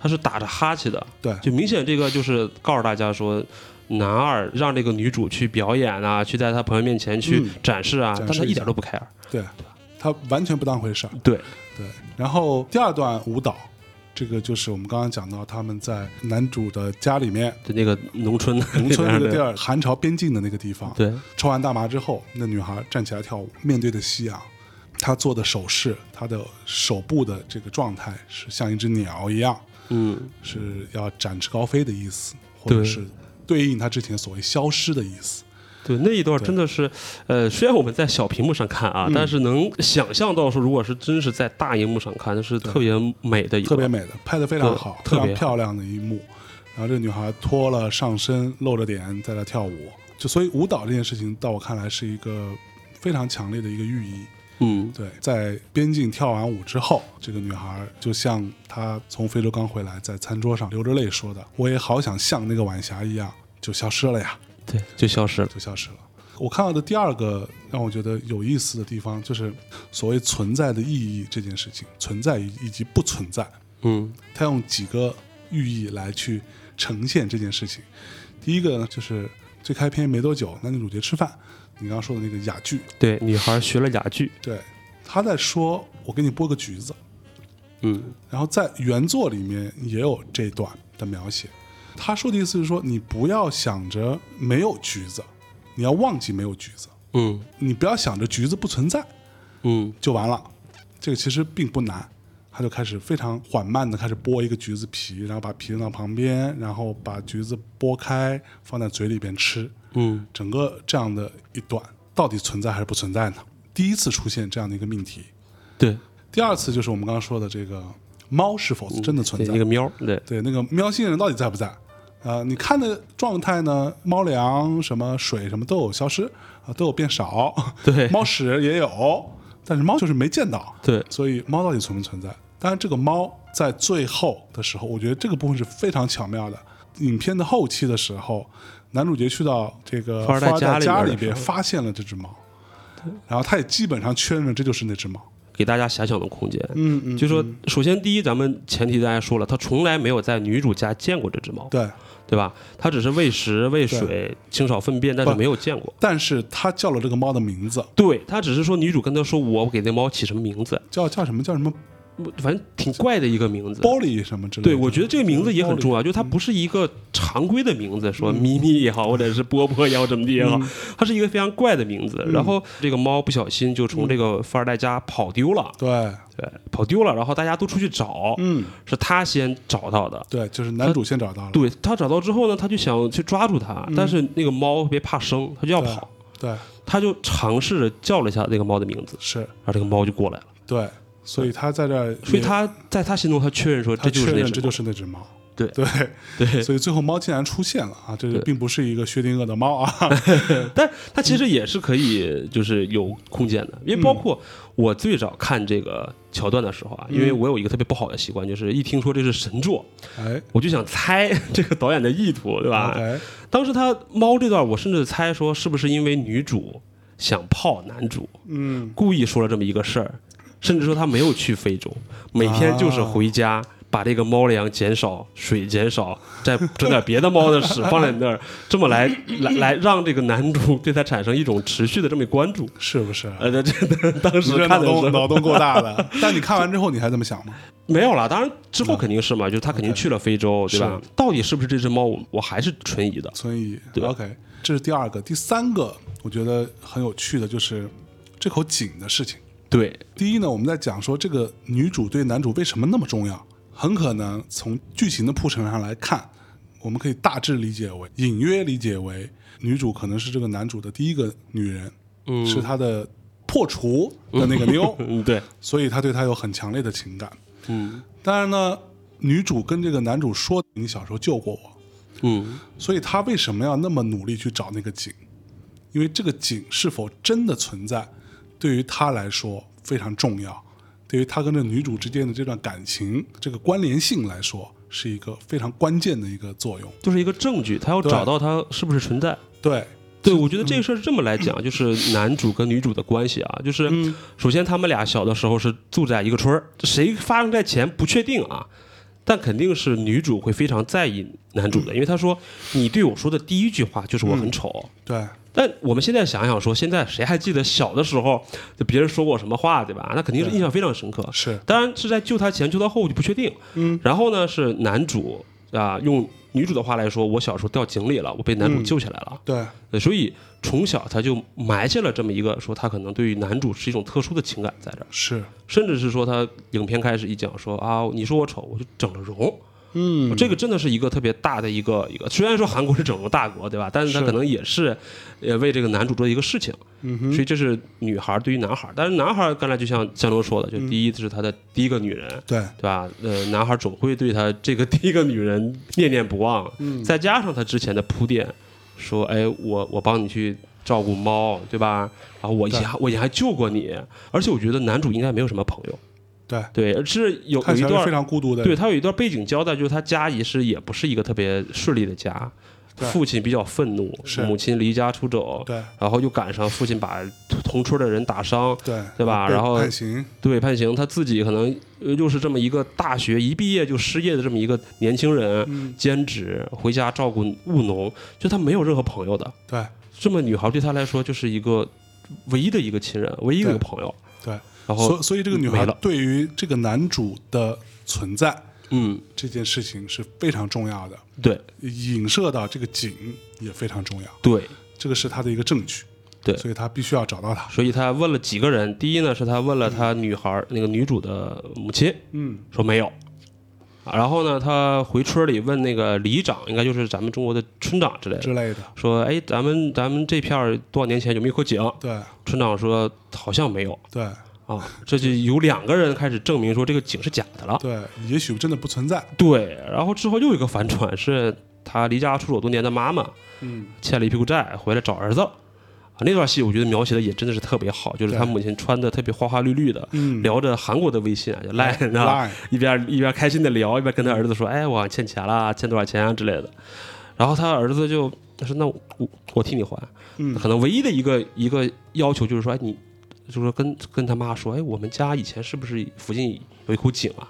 他是打着哈欠的，对就明显这个就是告诉大家说，男二让这个女主去表演啊，去在他朋友面前去嗯展示啊，但他一点都不 care。对，他完全不当回事儿。对，对，然后第二段舞蹈，这个就是我们刚刚讲到他们在男主的家里面，就那个农村农村那个地儿，儿，韩朝边境的那个地方，对，抽完大麻之后，那女孩站起来跳舞，面对的夕阳，她做的手势，她的手部的这个状态是像一只鸟一样，嗯，是要展翅高飞的意思，或者是对应他之前所谓消失的意思。对，那一段真的是，呃，虽然我们在小屏幕上看啊，嗯但是能想象到说，如果是真是在大荧幕上看，那是特别美的。特别美的，拍的非常好，特别漂亮的一幕。然后这个女孩脱了上身，露着脸在那跳舞，就所以舞蹈这件事情，到我看来是一个非常强烈的一个寓意。嗯，对，在边境跳完舞之后，这个女孩就像她从非洲刚回来，在餐桌上流着泪说的：“我也好想像那个晚霞一样，就消失了呀，对，就消失了。就消失了。”我看到的第二个让我觉得有意思的地方，就是所谓存在的意义这件事情，存在以以及不存在。嗯他用几个寓意来去呈现这件事情。第一个呢，就是最开篇没多久，男女主角吃饭，你刚刚说的那个哑剧，对，女孩学了哑剧。对，他在说：“我给你剥个橘子。”嗯然后在原作里面也有这段的描写。他说的意思是说，你不要想着没有橘子，你要忘记没有橘子，嗯你不要想着橘子不存在嗯就完了。这个其实并不难。他就开始非常缓慢的开始剥一个橘子皮，然后把皮扔到旁边，然后把橘子剥开放在嘴里边吃。嗯整个这样的一段到底存在还是不存在呢？第一次出现这样的一个命题，对，第二次就是我们刚刚说的这个猫是否真的存在？对那个喵，对，对，那个喵星人到底在不在？呃，你看的状态呢，猫粮、什么水什么都有消失啊、都有变少，对 猫屎也有，但是猫就是没见到，对所以猫到底存不存在？当然，这个猫在最后的时候，我觉得这个部分是非常巧妙的。影片的后期的时候，男主角去到这个富二代家里边，发现了这只猫，然后他也基本上确认了这就是那只猫。给大家狭小的空间。嗯嗯，就说，首先第一，咱们前提大家说了，他从来没有在女主家见过这只猫，对，对吧？他只是喂食、喂水、清扫粪便，但是没有见过。但是他叫了这个猫的名字，对他只是说，女主跟他说，我给那猫起什么名字，叫叫什么叫什么反正挺怪的一个名字。包里什么之类的。对，我觉得这个名字也很重要。要，就它不是一个常规的名字，说咪咪也好，或者是波波也好，怎么地也好，它是一个非常怪的名字。然后这个猫不小心就从这个富二代家跑丢了，对，对，跑丢了，然后大家都出去找，嗯，是他先找到的。对，就是男主先找到了。对他找到之后呢，他就想去抓住它，但是那个猫特别怕生，它就要跑，对，他就尝试着叫了一下那个猫的名字，是，然后这个猫就过来了。对，所以他在这儿，所以他在他心中，他确认说他这就是确认这就那只猫。是那只猫。对。对，对，所以最后猫竟然出现了啊！这并不是一个薛定谔的猫啊。但它其实也是可以，就是有空间的，因为包括我最早看这个桥段的时候啊，因为我有一个特别不好的习惯，就是一听说这是神作，哎。我就想猜这个导演的意图，对吧？当时他猫这段，我甚至猜说是不是因为女主想泡男主，嗯，故意说了这么一个事儿，甚至说他没有去非洲，每天就是回家。把这个猫粮减少，水减少，再整点别的猫的屎放在那儿，这么来来来让这个男主对他产生一种持续的这么关注。是不是？呃，这这 当时看的时候脑洞够大的。但你看完之后，你还这么想吗？没有了，当然之后肯定是嘛，就是他肯定去了非洲，对吧？到底是不是这只猫，我我还是存疑的。存疑。对 OK，这是第二个，第三个，我觉得很有趣的就是这口井的事情。对，第一呢，我们在讲说这个女主对男主为什么那么重要，很可能从剧情的铺陈上来看，我们可以大致理解为，隐约理解为女主可能是这个男主的第一个女人，嗯是他的破除的 那个妞，嗯，对，所以他对她有很强烈的情感。嗯当然呢，女主跟这个男主说：“你小时候救过我。”嗯所以他为什么要那么努力去找那个井？因为这个井是否真的存在，对于他来说非常重要，对于他跟这女主之间的这段感情这个关联性来说，是一个非常关键的一个作用。就是一个证据，他要找到他是不是存在。对，对，我觉得这个事儿是这么来讲，就是男主跟女主的关系啊，就是首先他们俩小的时候是住在一个村儿，谁发生在前不确定啊，但肯定是女主会非常在意男主的，因为她说你对我说的第一句话就是我很丑。对，但我们现在想想说，现在谁还记得小的时候就别人说过什么话，对吧？那肯定是印象非常深刻。是，当然是在救他前救他后我就不确定。嗯，然后呢是男主啊，用女主的话来说，我小时候掉井里了，我被男主嗯救起来了。对，对，所以从小他就埋下了这么一个说他可能对于男主是一种特殊的情感在这儿，是，甚至是说他影片开始一讲说啊，你说我丑，我就整了容。嗯，这个真的是一个特别大的一个一个，虽然说韩国是整个大国，对吧？但是他可能也是，呃，为这个男主做一个事情。嗯哼，所以这是女孩对于男孩，但是男孩刚才就像江龙说的，就第一这是他的第一个女人，对，对吧？呃，男孩总会对他这个第一个女人 念念不忘，嗯。再加上他之前的铺垫，说，哎，我我帮你去照顾猫，对吧？然后我以前我以前还救过你，而且我觉得男主应该没有什么朋友，对，对，而是有有一段非常孤独的，对，他有一段背景交代，就是他家也是也不是一个特别顺利的家，父亲比较愤怒，是母亲离家出走，对，然后又赶上父亲把同村的人打伤，对，对吧然后判刑，对判刑，他自己可能呃又是这么一个大学一毕业就失业的这么一个年轻人，嗯，兼职回家照顾务农，就他没有任何朋友的，对，这么女孩对他来说就是一个唯一的一个亲人，唯一的一个朋友，对，然后所所以这个女孩对于这个男主的存在嗯，这件事情是非常重要的，对。影射到这个景也非常重要，对。这个是他的一个证据，对。所以他必须要找到他，所以他问了几个人，第一呢是他问了他女孩儿那个女主的母亲，嗯，说没有。啊然后呢，他回村里问那个里长，应该就是咱们中国的村长之类的，之类的，说，哎，咱们咱们这片儿多少年前有没有口井？对。村长说好像没有。对啊，这就有两个人开始证明说这个井是假的了。对，也许真的不存在，对，然后之后又有一个反转，是他离家出走多年的妈妈嗯，欠了一屁股债，回来找儿子。啊，那段戏我觉得描写的也真的是特别好，就是他母亲穿的特别花花绿绿的，嗯，聊着韩国的微信啊，就 Line 啊，一边一边开心的聊，一边跟他儿子说：“哎，我欠钱了，欠多少钱啊之类的。”然后他儿子就他说：“那我我替你还。”嗯可能唯一的一个一个要求就是说：“哎，你就是说跟跟他妈说，哎，我们家以前是不是附近有一口井啊？”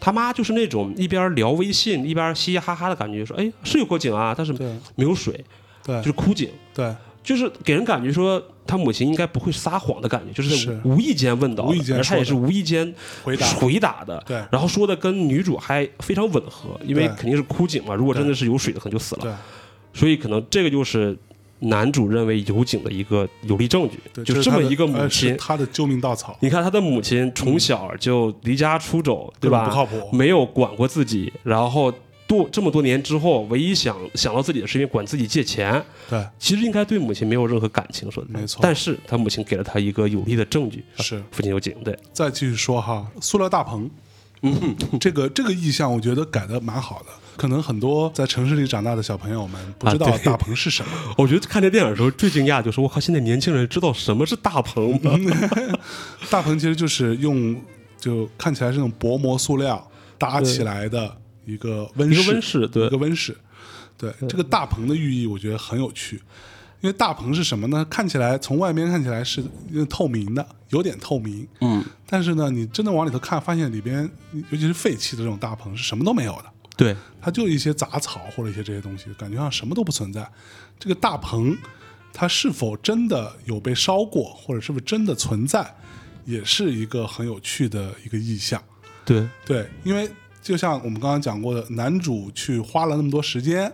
他妈就是那种一边聊微信一边嘻嘻哈哈的感觉，说：“哎，是有口井啊，但是没有水，对就是枯井。”对，就是给人感觉说他母亲应该不会撒谎的感觉，就是无意间问到的，无意间而他也是无意间回答回答的，对然后说的跟女主还非常吻合，因为肯定是枯井嘛，如果真的是有水的，可能就死了，对所以可能这个就是男主认为有井的一个有力证据，对，就这么一个母亲。他的救命稻草，你看他的母亲从小就离家出走，对吧？不靠谱，没有管过自己，然后多这么多年之后，唯一想想到自己的是因为管自己借钱，对，其实应该对母亲没有任何感情，说的。没错。但是他母亲给了他一个有力的证据，是。父亲有井，对，再继续说哈，塑料大棚，嗯，这个这个意象我觉得改的蛮好的。可能很多在城市里长大的小朋友们不知道大棚是什么。我觉得看这电影的时候最惊讶就是，我靠，现在年轻人知道什么是大棚吗？大棚其实就是用就看起来是那种薄膜塑料搭起来的一个温室一个，温室，对一个，温室。对这个大棚的寓意，我觉得很有趣。因为大棚是什么呢？看起来从外面看起来是透明的，有点透明，嗯，但是呢，你真的往里头看，发现里边尤其是废弃的这种大棚是什么都没有的。对，它就一些杂草或者一些这些东西，感觉上什么都不存在。这个大棚，它是否真的有被烧过，或者是不是真的存在，也是一个很有趣的一个意象。对，对，因为就像我们刚刚讲过的，男主去花了那么多时间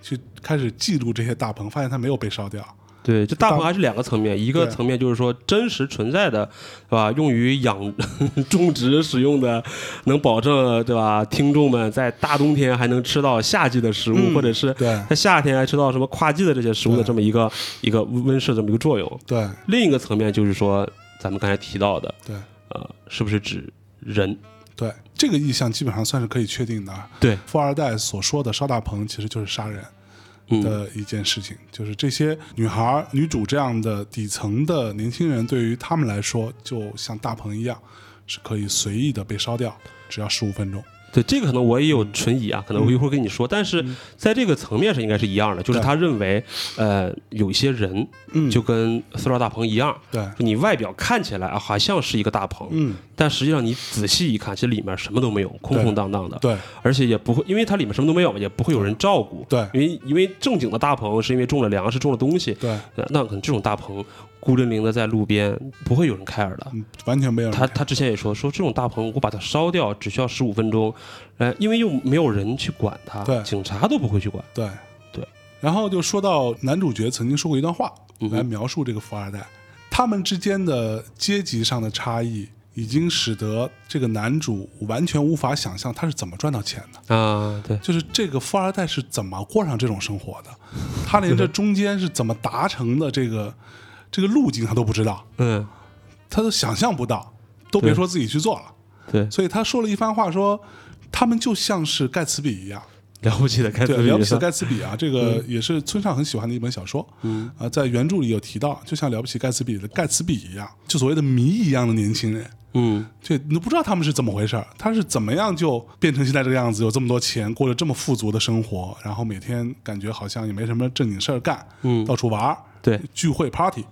去开始记录这些大棚，发现它没有被烧掉。对，就大大棚还是两个层面，一个层面就是说真实存在的，对吧？用于养 种植使用的，能保证对吧？听众们在大冬天还能吃到夏季的食物，嗯或者是对在夏天还吃到什么跨季的这些食物的这么一个一个温室这么一个作用。对另一个层面就是说，咱们刚才提到的，对呃，是不是指人？对，这个意向基本上算是可以确定的。对，富二代所说的烧大棚其实就是杀人。的一件事情，就是这些女孩、女主这样的底层的年轻人，对于他们来说，就像大棚一样，是可以随意的被烧掉，只要十五分钟。对这个可能我也有存疑啊，可能我一会儿跟你说。但是在这个层面上应该是一样的，就是他认为，呃，有一些人嗯，就跟塑料大棚一样，对，就你外表看起来啊好像是一个大棚，嗯，但实际上你仔细一看，其实里面什么都没有，空空荡荡的，对。而且也不会，因为它里面什么都没有，也不会有人照顾。对。因为因为正经的大棚是因为种了粮食，种了东西，对，呃那可能这种大棚孤零零的在路边，不会有人 care 的。嗯，完全没有人他他之前也说说这种大棚我把它烧掉只需要十五分钟，呃，因为又没有人去管它，对警察都不会去管。对对。然后就说到男主角曾经说过一段话来描述这个富二代，他们之间的阶级上的差异，已经使得这个男主完全无法想象他是怎么赚到钱的。啊，对，就是这个富二代是怎么过上这种生活的，他连这中间是怎么达成的这个这个路径他都不知道，嗯，他都想象不到，都别说自己去做了。对，所以他说了一番话说，他们就像是盖茨比一样。了不起的盖茨对，比，了不起的盖茨比啊，这个也是村上很喜欢的一本小说。嗯。啊，在原著里有提到，就像了不起盖茨比的盖茨比一样，就所谓的谜一样的年轻人。嗯，对，你都不知道他们是怎么回事儿，他是怎么样就变成现在这个样子，有这么多钱，过着这么富足的生活，然后每天感觉好像也没什么正经事儿干，嗯。到处玩儿，对，聚会 party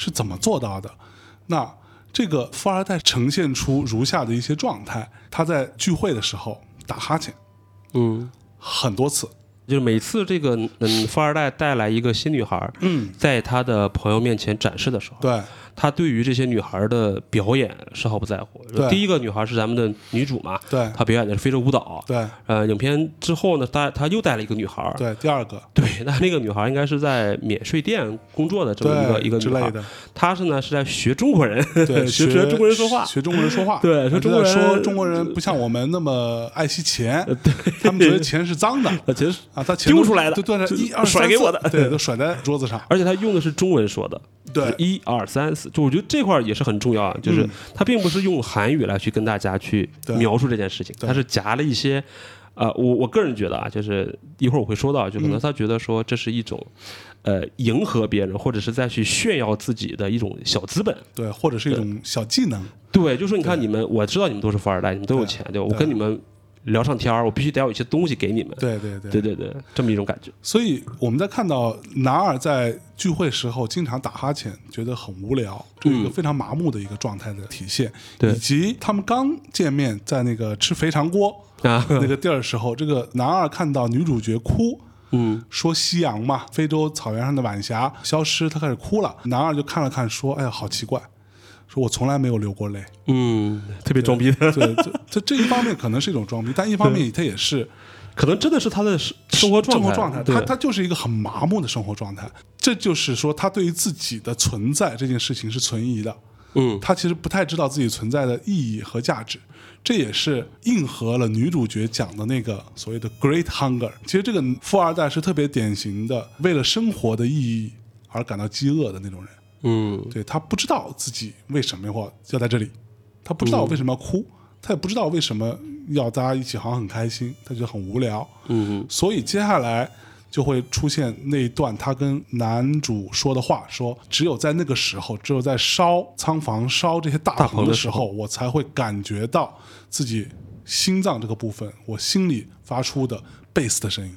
是怎么做到的？那这个富二代呈现出如下的一些状态：他在聚会的时候打哈欠嗯，很多次，就是每次这个嗯富二代带来一个新女孩，嗯，在他的朋友面前展示的时候，对他对于这些女孩的表演丝毫不在乎。第一个女孩是咱们的女主嘛，对。她表演的是非洲舞蹈。对。呃，影片之后呢，他他又带了一个女孩，对，第二个。对，那那个女孩应该是在免税店工作的这么一个一个女孩，她是呢是在学中国人，对，学学中国人说话，学中国人说话，对说中国人说中国人不像我们那么爱惜钱，对。他们觉得钱是脏的。呃，其实啊，他钱丢出来的对一二甩给我的。对，都甩在桌子上，而且他用的是中文说的，对。一二三四，就我觉得这块儿也是很重要啊，就是嗯。他并不是用韩语来去跟大家去描述这件事情，对。他是夹了一些。呃，我我个人觉得啊，就是一会儿我会说到，就可能嗯他觉得说这是一种，呃，迎合别人或者是再去炫耀自己的一种小资本。对，或者是一种小技能，对，就说你看你们，我知道你们都是富二代，你们都有钱，对。吧？我跟你们聊上天儿，我必须得有一些东西给你们。对对对对对对，这么一种感觉。所以我们在看到男二在聚会时候经常打哈欠，觉得很无聊，这是一个非常麻木的一个状态的体现，嗯对以及他们刚见面在那个吃肥肠锅啊，那个地儿时候，这个男二看到女主角哭。嗯说夕阳嘛，非洲草原上的晚霞消失，他开始哭了。男二就看了看，说：“哎呀，好奇怪，说我从来没有流过泪。嗯，特别装逼的，对”这这这一方面可能是一种装逼，但一方面他也是可能真的是他的生生活状态，生活状态，他他就是一个很麻木的生活状态。这就是说，他对于自己的存在这件事情是存疑的。嗯他其实不太知道自己存在的意义和价值，这也是应和了女主角讲的那个所谓的 “great hunger”。其实这个富二代是特别典型的为了生活的意义而感到饥饿的那种人。嗯对他不知道自己为什么要要在这里，他不知道为什么要哭，他也不知道为什么要大家一起好像很开心，他觉得很无聊。嗯所以接下来就会出现那一段他跟男主说的话，说只有在那个时候，只有在烧仓房、烧这些大大棚的时候，棚的时候我才会感觉到自己心脏这个部分，我心里发出的贝斯的声音，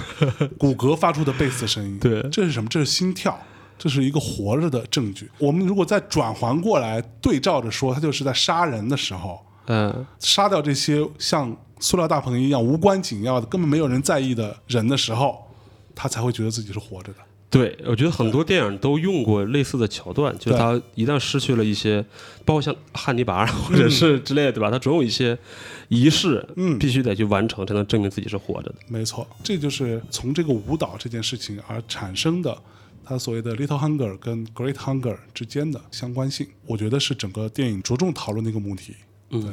骨骼发出的贝斯的声音。对这是什么？这是心跳。这是一个活着的证据。我们如果再转环过来对照着说，他就是在杀人的时候，嗯杀掉这些像塑料大棚一样无关紧要的、根本没有人在意的人的时候，他才会觉得自己是活着的。对，我觉得很多电影都用过类似的桥段，就是他一旦失去了一些，包括像汉尼拔或者是之类的，对吧？他总有一些仪式，嗯必须得去完成，才能证明自己是活着的。没错，这就是从这个舞蹈这件事情而产生的，它所谓的 little hunger 跟 great hunger 之间的相关性，我觉得是整个电影着重讨论的一个母题。嗯。对，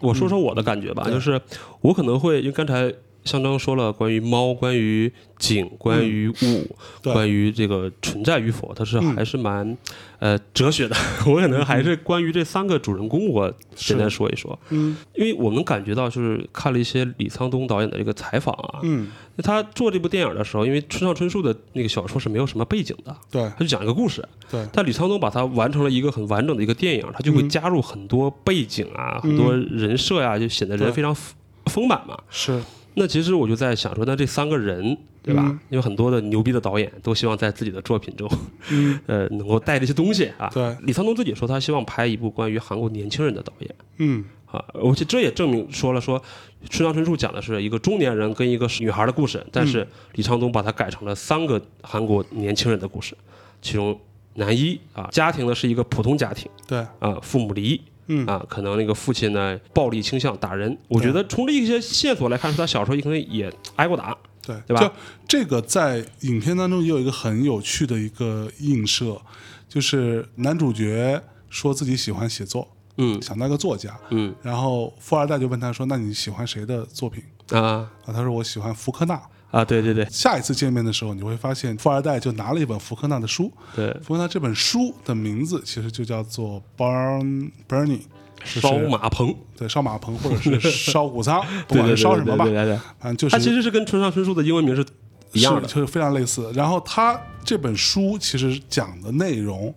我说说我的感觉吧，对。就是我可能会，因为刚才象征说了关于猫、关于景、关于物、嗯关于这个存在与否，它是嗯。还是蛮、呃哲学的。我可能还是关于这三个主人公，我简单说一说，嗯。因为我们感觉到，就是看了一些李沧东导演的这个采访啊，嗯，他做这部电影的时候，因为村上春树的那个小说是没有什么背景的，对他就讲一个故事，对。但李沧东把它完成了一个很完整的一个电影，他就会嗯。加入很多背景啊，很多人设呀、就显得人非常丰满嘛。是，那其实我就在想说，那这三个人，对吧？嗯因为很多的牛逼的导演都希望在自己的作品中，嗯 呃，能够带这些东西啊。对李沧东自己说，他希望拍一部关于韩国年轻人的导演嗯啊，而且这也证明说了说，村上春树讲的是一个中年人跟一个女孩的故事，但嗯是李沧东把它改成了三个韩国年轻人的故事，其中男一啊，家庭呢是一个普通家庭对，啊，父母离异。嗯啊，可能那个父亲呢暴力倾向打人，我觉得从这一些线索来看，他小时候可能也挨过打，对，对吧就这个在影片当中也有一个很有趣的一个映射，就是男主角说自己喜欢写作，嗯想当个作家，嗯然后富二代就问他说：“那你喜欢谁的作品啊？”啊，他说：“我喜欢福克纳。啊，对对对”下一次见面的时候，你会发现富二代就拿了一本福克纳的书，对，福克纳这本书的名字其实就叫做 Barn Burning，烧马棚，对烧马棚或者是 烧谷仓，不管是烧什么吧对，对对，反正就是它其实是跟村上春树的英文名是一样的是，就是非常类似。然后他这本书其实讲的内容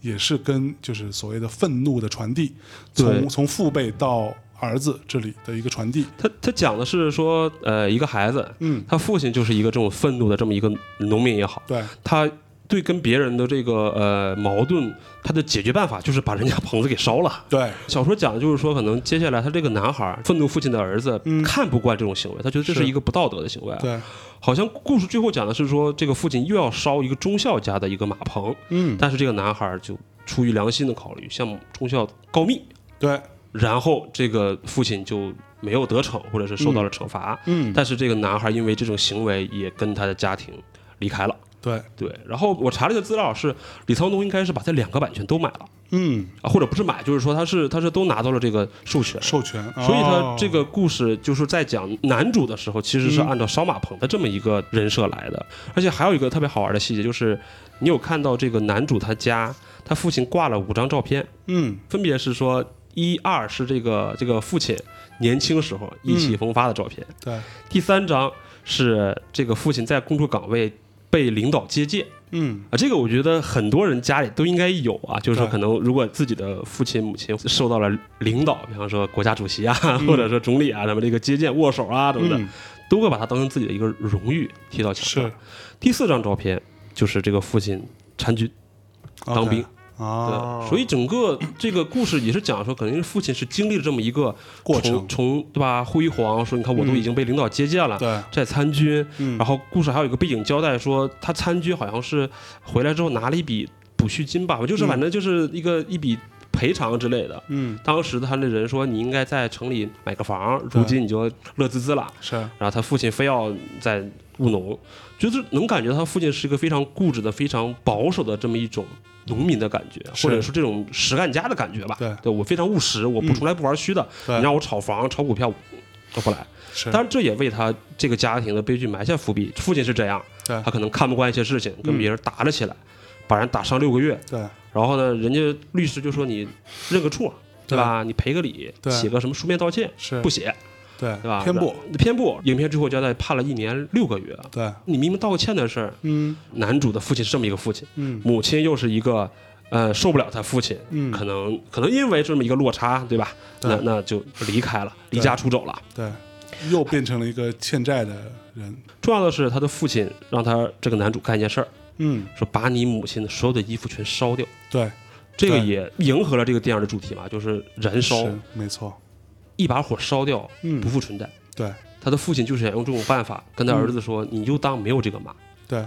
也是跟就是所谓的愤怒的传递，从从父辈到儿子这里的一个传递。他他讲的是说，呃，一个孩子，嗯，他父亲就是一个这种愤怒的这么一个农民也好，对。他对跟别人的这个呃矛盾，他的解决办法就是把人家棚子给烧了。对。小说讲的就是说，可能接下来他这个男孩愤怒父亲的儿子嗯。看不惯这种行为，他觉得这是是。一个不道德的行为啊。对，好像故事最后讲的是说，这个父亲又要烧一个中校家的一个马棚，嗯。但是这个男孩就出于良心的考虑，向中校告密，对，然后这个父亲就没有得逞，或者是受到了惩罚。嗯但是这个男孩因为这种行为，也跟他的家庭离开了。对，对，然后我查了一个资料，是李沧东应该是把这两个版权都买了。嗯，啊，或者不是买，就是说他是他是都拿到了这个授权。授权，所以他哦这个故事就是在讲男主的时候，其实是嗯按照烧马棚的这么一个人设来的，而且还有一个特别好玩的细节，就是你有看到这个男主他家，他父亲挂了五张照片，嗯。分别是说一二是这个这个父亲年轻时候意气风发的照片，对，第三张是这个父亲在工作岗位被领导接见。嗯。啊，这个我觉得很多人家里都应该有啊，就是说可能如果自己的父亲母亲受到了领导，比方说国家主席啊，或者说总理啊，什么这个接见握手啊什么的，嗯。都会把它当成自己的一个荣誉提到墙上。是。第四张照片就是这个父亲参军当兵，啊，对，所以整个 这个故事也是讲说，可能是父亲是经历了这么一个过程。从从对吧？辉煌，说你看我都已经被领导接见了，对，在参军，嗯。然后故事还有一个背景交代说，他参军好像是回来之后拿了一笔补恤金吧，就是嗯。反正就是一个一笔赔偿之类的。嗯。当时他的人说你应该在城里买个房，如今你就乐滋滋了。是，然后他父亲非要在务农，就是能感觉他父亲是一个非常固执的、非常保守的这么一种农民的感觉，或者说这种实干家的感觉吧。对我非常务实，我不嗯从来不玩虚的。对你让我炒房、炒股票，都不来。是，当然，这也为他这个家庭的悲剧埋下伏笔。父亲是这样，对他可能看不惯一些事情，跟嗯别人打了起来，把人打伤六个月。对，然后呢，人家律师就说你认个错，对吧？你赔个礼，对写个什么书面道歉，是不写，对，对吧？偏不，偏不。影片最后交代判了一年六个月。对，你明明道个歉的事儿，嗯男主的父亲是这么一个父亲，嗯母亲又是一个。呃，受不了他父亲，嗯可能可能因为这么一个落差，对吧？对那那就离开了，离家出走了。对，又变成了一个欠债的人，重要的是，他的父亲让他这个男主干一件事儿，嗯，说把你母亲的所有的衣服全烧掉。对，这个也迎合了这个电影的主题嘛，就是燃烧，没错，一把火烧掉，嗯不复存在。对他的父亲就是想用这种办法跟他儿子说，你就当没有这个妈。对，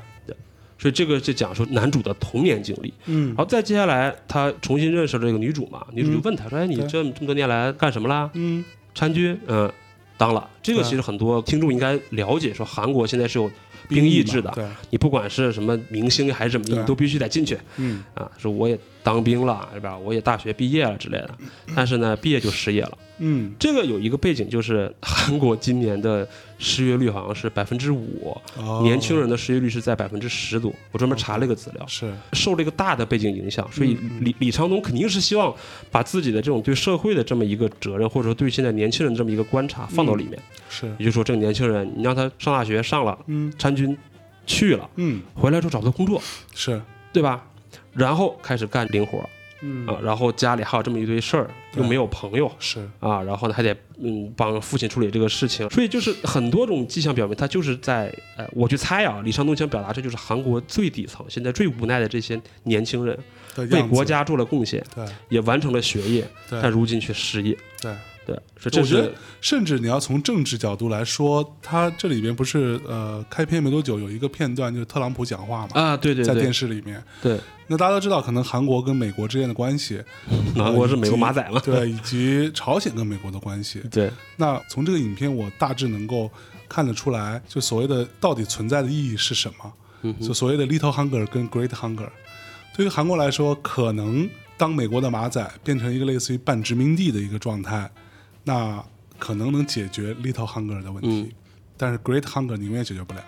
所以这个就讲说男主的童年经历，嗯然后再接下来他重新认识了这个女主嘛，女主就嗯问他说：“哎，你对这这么多年来干什么啦？嗯，参军？嗯，当了。这个其实很多听众应该了解，说韩国现在是有兵役制的，对，你不管是什么明星还是什么，你都必须得进去。嗯啊，说我也当兵了，是吧？我也大学毕业了之类的，但是呢，毕业就失业了。嗯，这个有一个背景，就是韩国今年的失业率好像是百分之五，哦年轻人的失业率是在百分之十多。我专门查了一个资料，是受这个大的背景影响，所以李李长东肯定是希望把自己的这种对社会的这么一个责任，或者说对现在年轻人这么一个观察放到里面。是，也就是说，这个年轻人，你让他上大学上了，嗯参军去了，嗯回来之后找不到工作，是，对吧？然后开始干零活儿，嗯。啊，然后家里还有这么一堆事儿，又没有朋友是。啊，然后呢还得嗯帮父亲处理这个事情，所以就是很多种迹象表明，他就是在呃，我去猜啊，李尚东想表达这就是韩国最底层现在最无奈的这些年轻人，为国家做了贡献，对。也完成了学业，对。但如今却失业，对。对，是这是我觉得，甚至你要从政治角度来说，他这里边不是呃开篇没多久有一个片段，就是特朗普讲话嘛，啊，对对在电视里面。对，那大家都知道，可能韩国跟美国之间的关系，韩国是美国马仔嘛，对，以及朝鲜跟美国的关系。对，那从这个影片，我大致能够看得出来，就所谓的到底存在的意义是什么？嗯就所谓的 little hunger 跟 great hunger，对于韩国来说，可能当美国的马仔变成一个类似于半殖民地的一个状态，那可能能解决 little hunger 的问题，嗯但是 great hunger 你永远解决不了。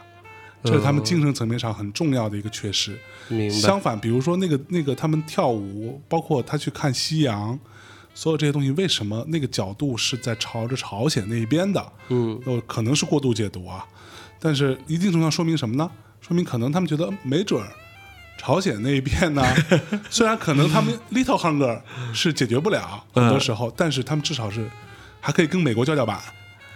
这是他们精神层面上很重要的一个缺失。明白，相反，比如说那个那个他们跳舞，包括他去看夕阳，所有这些东西，为什么那个角度是在朝着朝鲜那一边的？嗯，呃，可能是过度解读啊，但是一定程度上说明什么呢？说明可能他们觉得嗯没准儿朝鲜那一边呢，虽然可能他们 little hunger 是解决不了嗯很多时候，但是他们至少是还可以跟美国叫叫板，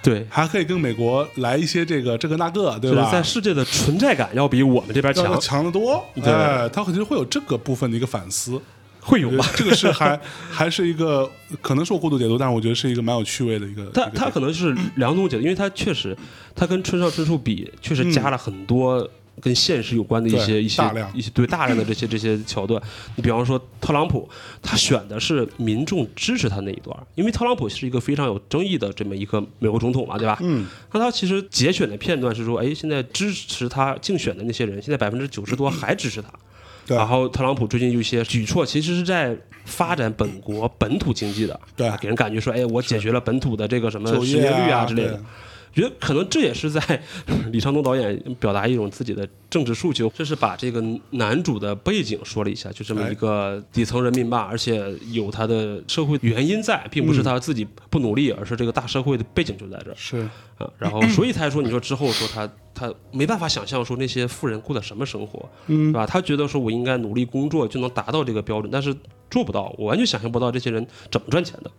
对，还可以跟美国来一些这个这个那个，对吧？就是在世界的存在感要比我们这边强，强得多，对哎，他肯定会有这个部分的一个反思。会有吧？这个是还 还是一个可能是我过度解读，但是我觉得是一个蛮有趣味的一个。他他可能是两种解读，因为他确实，他跟村上春树比，确实加了很多跟现实有关的一些一些一些对大量的这些这些桥段。你比方说特朗普，他选的是民众支持他那一段，因为特朗普是一个非常有争议的这么一个美国总统嘛，对吧？嗯，那他其实节选的片段是说，哎，现在支持他竞选的那些人，现在百分之九十多还支持他。对然后特朗普最近有一些举措，其实是在发展本国本土经济的，对啊给人感觉说，哎，我解决了本土的这个什么就失业业率啊之类的对。觉得可能这也是在 李昌东导演表达一种自己的政治诉求，这是把这个男主的背景说了一下，就这么一个底层人民吧，而且有他的社会原因在，并不是他自己不努力，而是这个大社会的背景就在这儿是啊。然后 所以才说，你说之后说他他没办法想象说那些富人过的什么生活，嗯对吧？他觉得说我应该努力工作就能达到这个标准，但是做不到，我完全想象不到这些人怎么赚钱的。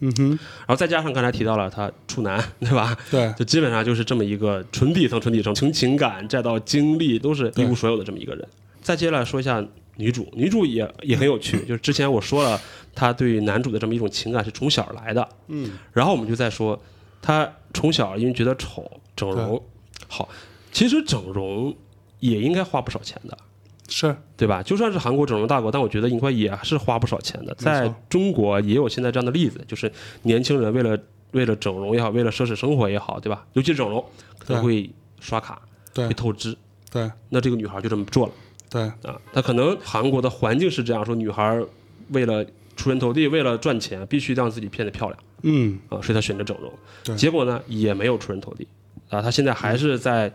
嗯哼，然后再加上刚才提到了他处男，对吧？对。就基本上就是这么一个纯底层、纯底层，从情感再到经历都是一无所有的这么一个人。再接下来说一下女主，女主也也很有趣，就是之前我说了，她对男主的这么一种情感是从小来的，嗯，然后我们就在说，她从小因为觉得丑，整容，好，其实整容也应该花不少钱的。是对吧？就算是韩国整容大国，但我觉得应该也是花不少钱的。在中国也有现在这样的例子，就是年轻人为了为了整容也好，为了奢侈生活也好，对吧？尤其是整容，可能会刷卡，对会透支。对那这个女孩就这么做了对啊。她可能韩国的环境是这样说，女孩为了出人头地，为了赚钱，必须让自己变得漂亮嗯啊，所以她选择整容。对结果呢，也没有出人头地啊。她现在还是在。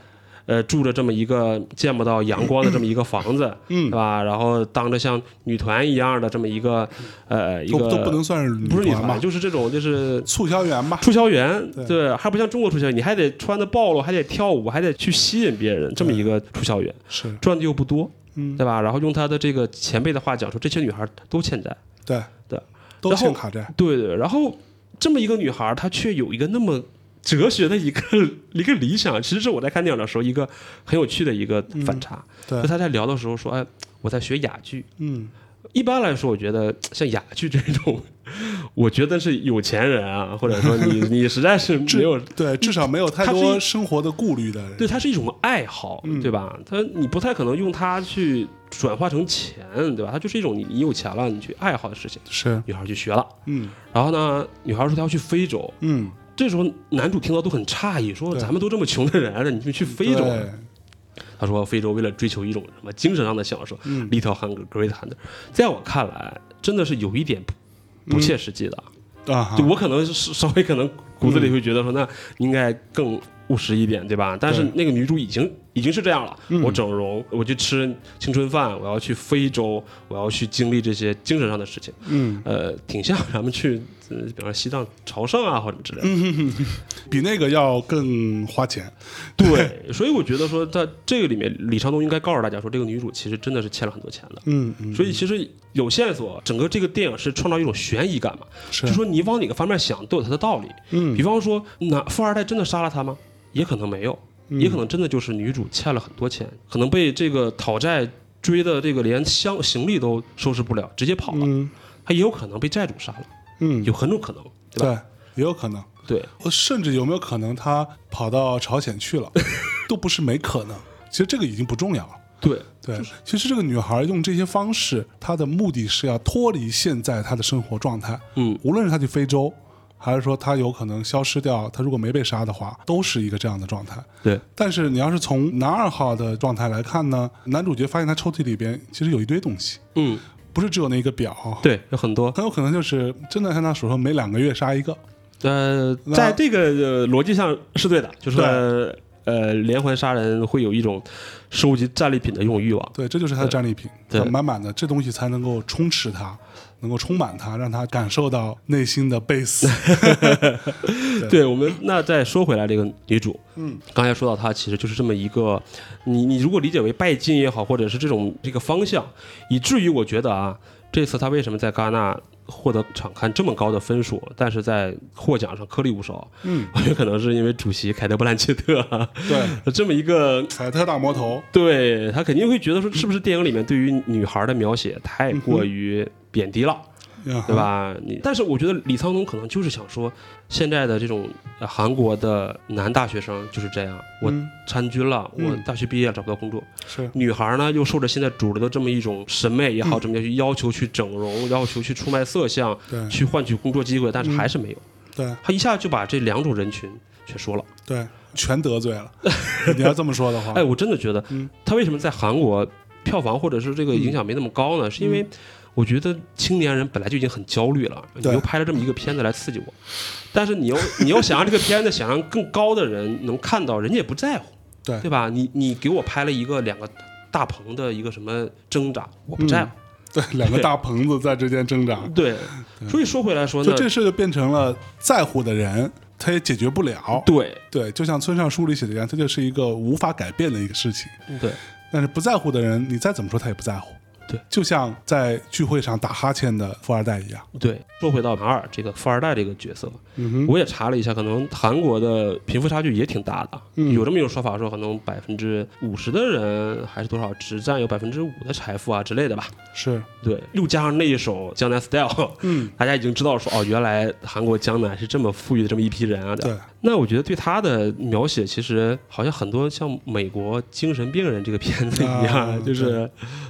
呃，住着这么一个见不到阳光的这么一个房子，嗯对吧？然后当着像女团一样的这么一个呃一个都都不能算是不是女团吧，？就是这种就是促销员吧？促销员，对对，还不像中国促销员，你还得穿的暴露，还得跳舞，还得去吸引别人，这么一个促销员，是赚的又不多，嗯对吧？然后用他的这个前辈的话讲说，这些女孩都欠债，对对，都欠卡债，对对，然后这么一个女孩，她却有一个那么哲学的一个 一个理想，其实是我在看电影的时候一个很有趣的一个反差。对就他在聊的时候说，哎，我在学哑剧。嗯一般来说，我觉得像哑剧这种，我觉得是有钱人啊，或者说你 你实在是没有。对，至少没有太多生活的顾虑的人。对，它是一种爱好，嗯对吧？它你不太可能用它去转化成钱，对吧？它就是一种你你有钱了，你去爱好的事情。是女孩去学了，嗯然后呢，女孩说她要去非洲，嗯，这时候男主听到都很诧异，说咱们都这么穷的人了，你们去非洲他说非洲为了追求一种什么精神上的享受嗯，little hunger, great hunger，在我看来真的是有一点不不切实际的。啊，就我可能是稍微可能骨子里会觉得说，那应该更务实一点，对吧？但是那个女主已经已经是这样了。嗯我整容，我去吃青春饭，我要去非洲，我要去经历这些精神上的事情。嗯，呃，挺像咱们去，呃比方说西藏朝圣啊，或者之类的。比那个要更花钱。对，所以我觉得说，在这个里面，李长东应该告诉大家说，这个女主其实真的是欠了很多钱的。嗯嗯，所以其实有线索，整个这个电影是创造一种悬疑感嘛，是就说你往哪个方面想都有它的道理。嗯比方说，那富二代真的杀了他吗？也可能没有，嗯也可能真的就是女主欠了很多钱，可能被这个讨债追的这个连箱行李都收拾不了，直接跑了。嗯他也有可能被债主杀了，嗯，有很种可能，对吧？对，也有可能。对呃甚至有没有可能她跑到朝鲜去了，都不是没可能。其实这个已经不重要了。对对，其实这个女孩用这些方式，她的目的是要脱离现在她的生活状态。嗯，无论是她去非洲，还是说他有可能消失掉，他如果没被杀的话，都是一个这样的状态。对但是你要是从男二号的状态来看呢，男主角发现他抽屉里边其实有一堆东西，嗯，不是只有那一个表，对，有很多。很有可能就是真的像他所说，每两个月杀一个。呃，在这个呃逻辑上是对的，就是对说呃，连环杀人会有一种收集战利品的一种欲望。对，这就是他的战利品，对满满的，这东西才能够充斥他，能够充满他，让他感受到内心的贝斯。对我们那再说回来，这个女主，嗯，刚才说到她其实就是这么一个，你你如果理解为拜金也好，或者是这种这个方向，以至于我觉得啊，这次他为什么在戛纳获得场刊这么高的分数，但是在获奖上颗粒无收，嗯，我觉得可能是因为主席凯特·布兰切特啊对，这么一个。凯特大魔头，对他肯定会觉得说，是不是电影里面对于女孩的描写太过于贬低了？对对？吧？你但是我觉得李沧东可能就是想说，现在的这种呃韩国的男大学生就是这样，我嗯参军了，嗯我大学毕业找不到工作，是，女孩呢又受着现在主流的这么一种审美也好，怎么去要求去整容，要求去出卖色相，对去换取工作机会，但是还是没有。对他一下就把这两种人群全说了。对，全得罪了。你要这么说的话，哎，我真的觉得嗯他为什么在韩国票房或者是这个影响没那么高呢？是因为我觉得青年人本来就已经很焦虑了，你又拍了这么一个片子来刺激我，但是你又 你要想让这个片子想让更高的人能看到，人家也不在乎，对对吧？你你给我拍了一个两个大棚的一个什么挣扎，我不在乎。对，两个大棚子在之间挣扎，对，所以说回来说呢，就这事就变成了在乎的人，他也解决不了。对对，就像村上书里写的一样，这就是一个无法改变的一个事情。对但是不在乎的人，你再怎么说他也不在乎。对，就像在聚会上打哈欠的富二代一样。对。说回到马尔这个富二代这个角色，嗯，我也查了一下，可能韩国的贫富差距也挺大的，嗯。有这么一种说法，说可能百分之五十的人还是多少只占有百分之五的财富啊之类的吧。是，对，又加上那一首《江南 Style》，嗯，大家已经知道说哦，原来韩国江南是这么富裕的这么一批人啊。对，那我觉得对他的描写，其实好像很多像美国精神病人这个片子一样，啊就是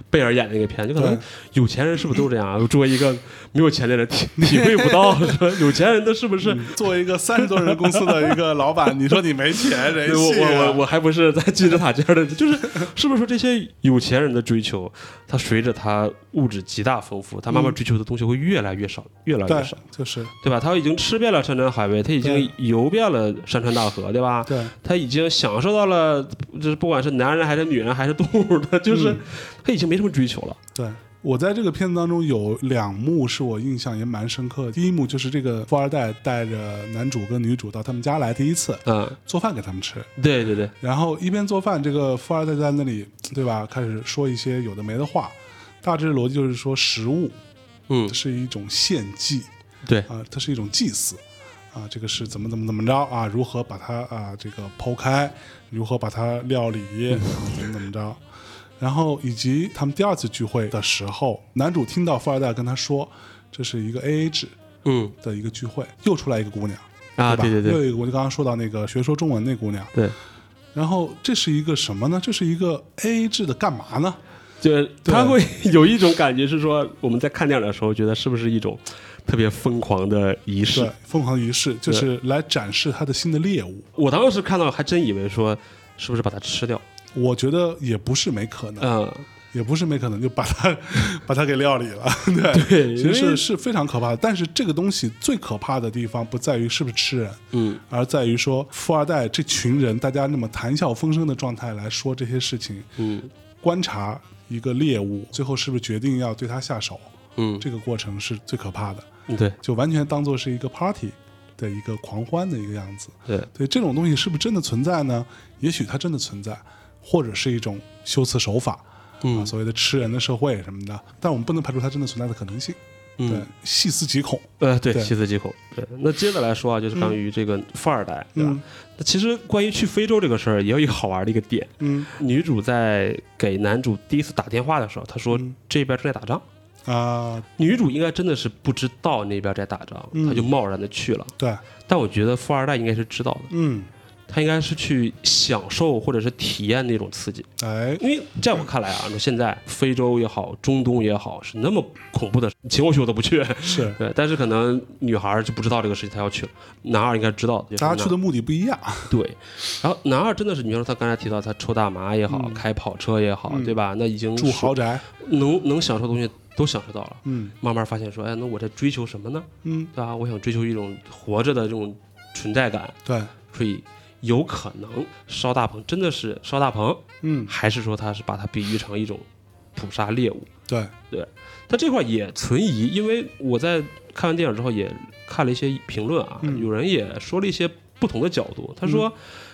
贝尔演的那个片，就可能有钱人是不是都这样？啊？作为一个没有钱的人，体体会不到说有钱人的是不是？作为一个三十多人公司的一个老板，你说你没钱，人对我我我我还不是在金字塔尖儿的，就是是不是说这些有钱人的追求，他随着他物质极大丰富，他慢慢追求的东西会越来越少，越来越少，，就是对吧？他已经吃遍了山珍海味，他已经游遍了山川大河，对吧？对，他已经享受到了，就是不管是男人还是女人还是动物的，就是嗯他已经没什么追求了。对。我在这个片子当中有两幕是我印象也蛮深刻的。第一幕就是这个富二代带着男主跟女主到他们家来，第一次嗯，做饭给他们吃，对对对，然后一边做饭，这个富二代在那里，对吧？开始说一些有的没的话。大致逻辑就是说，食物嗯，是一种献祭对，啊、它是一种祭祀啊，这个是怎么怎么怎么着啊？如何把它啊这个剖开，如何把它料理，啊、怎么怎么着？然后以及他们第二次聚会的时候，男主听到富二代跟他说，这是一个 A A 制嗯的一个聚会，又出来一个姑娘，啊，吧？对对对又有一个，我就刚刚说到那个学说中文那姑娘。对，然后这是一个什么呢？这是一个 A A 制的干嘛呢？就他会有一种感觉是说，我们在看电影的时候，觉得是不是一种特别疯狂的仪式？，疯狂仪式就是来展示他的新的猎物。我当时看到还真以为说，是不是把它吃掉？我觉得也不是没可能，嗯，也不是没可能，就把它 把它给料理了。对，对其实是因为是非常可怕的。但是这个东西最可怕的地方不在于是不是吃人，嗯，而在于说富二代这群人，大家那么谈笑风生的状态来说这些事情，嗯观察一个猎物，最后是不是决定要对他下手，嗯，这个过程是最可怕的，对就完全当做是一个 party 的一个狂欢的一个样子。对，对这种东西是不是真的存在呢？也许它真的存在，或者是一种修辞手法，啊，嗯所谓的吃人的社会什么的。但我们不能排除它真的存在的可能性。对嗯，，细思极恐。呃，对，对细思极恐。对，那接着来说啊，就是关于这个富二代，对吧嗯？那其实关于去非洲这个事儿，也有一个好玩的一个点。嗯女主在给男主第一次打电话的时候，她说嗯这边正在打仗。啊，女主应该真的是不知道那边在打仗，嗯她就贸然的去了。对，但我觉得富二代应该是知道的，嗯，他应该是去享受或者是体验那种刺激。哎，因为在我看来啊，那现在非洲也好，中东也好，是那么恐怖的，请我去我都不去。是对，但是可能女孩儿就不知道这个事情，她要去了。男二应该知道的，大家去的目的不一样。对。然后男二真的是，你说他刚才提到他抽大麻也好，嗯开跑车也好，嗯对吧？那已经住豪宅，能能享受的东西都享受到了。嗯慢慢发现说，哎，那我在追求什么呢？嗯，对吧？我想追求一种活着的这种存在感，对，所以有可能烧大棚真的是烧大棚，嗯。还是说他是把它比喻成一种捕杀猎物？对。对，他这块也存疑，因为我在看完电影之后也看了一些评论啊，嗯。有人也说了一些不同的角度。他说，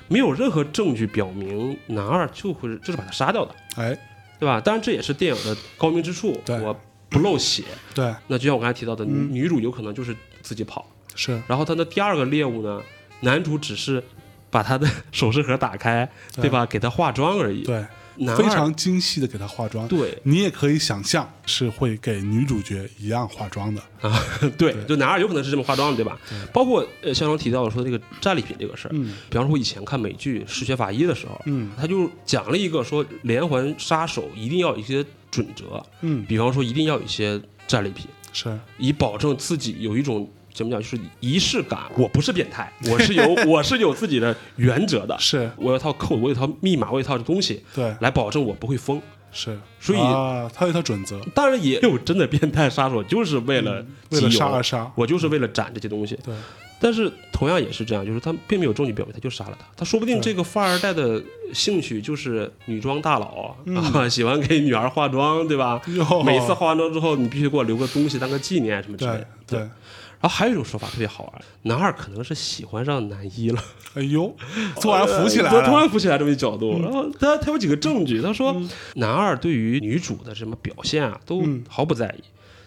没有任何证据表明男二就会就是把他杀掉的，哎，对吧？当然这也是电影的高明之处，我不漏血。对，那就像我刚才提到的，嗯。女主有可能就是自己跑，是，然后他的第二个猎物呢，男主只是把他的首饰盒打开，对对吧？给他化妆而已。对，男非常精细的给他化妆。对你也可以想象是会给女主角一样化妆的。啊，对对，就男二有可能是这么化妆的，对吧？包括呃，像刚提到的说这个战利品这个事儿，嗯比方说我以前看美剧《嗜血法医》的时候，嗯他就讲了一个说连环杀手一定要有一些准则，嗯，比方说一定要有一些战利品，是，以保证自己有一种怎么讲，就是仪式感。我不是变态，我是有我是有自己的原则的，是，我有一套 code，我有一套密码，我有一套东西对，来保证我不会疯。是。所以啊，他有一套准则，当然也有真的变态杀手，就是为了为了杀而杀。我就是为了斩这些东西。对，但是同样也是这样，就是他并没有证据表明他就杀了他，他说不定这个富二代的兴趣就是女装大佬、嗯啊，喜欢给女儿化妆，对吧？哟每次化完妆之后，你必须给我留个东西当个纪念什么之类对的。对，然后还有一种说法特别好玩，男二可能是喜欢上男一了，哎呦，突然浮起来对突。然浮起来这么一角度。然后他他有几个证据，他说男二对于女主的什么表现啊都嗯毫不在意，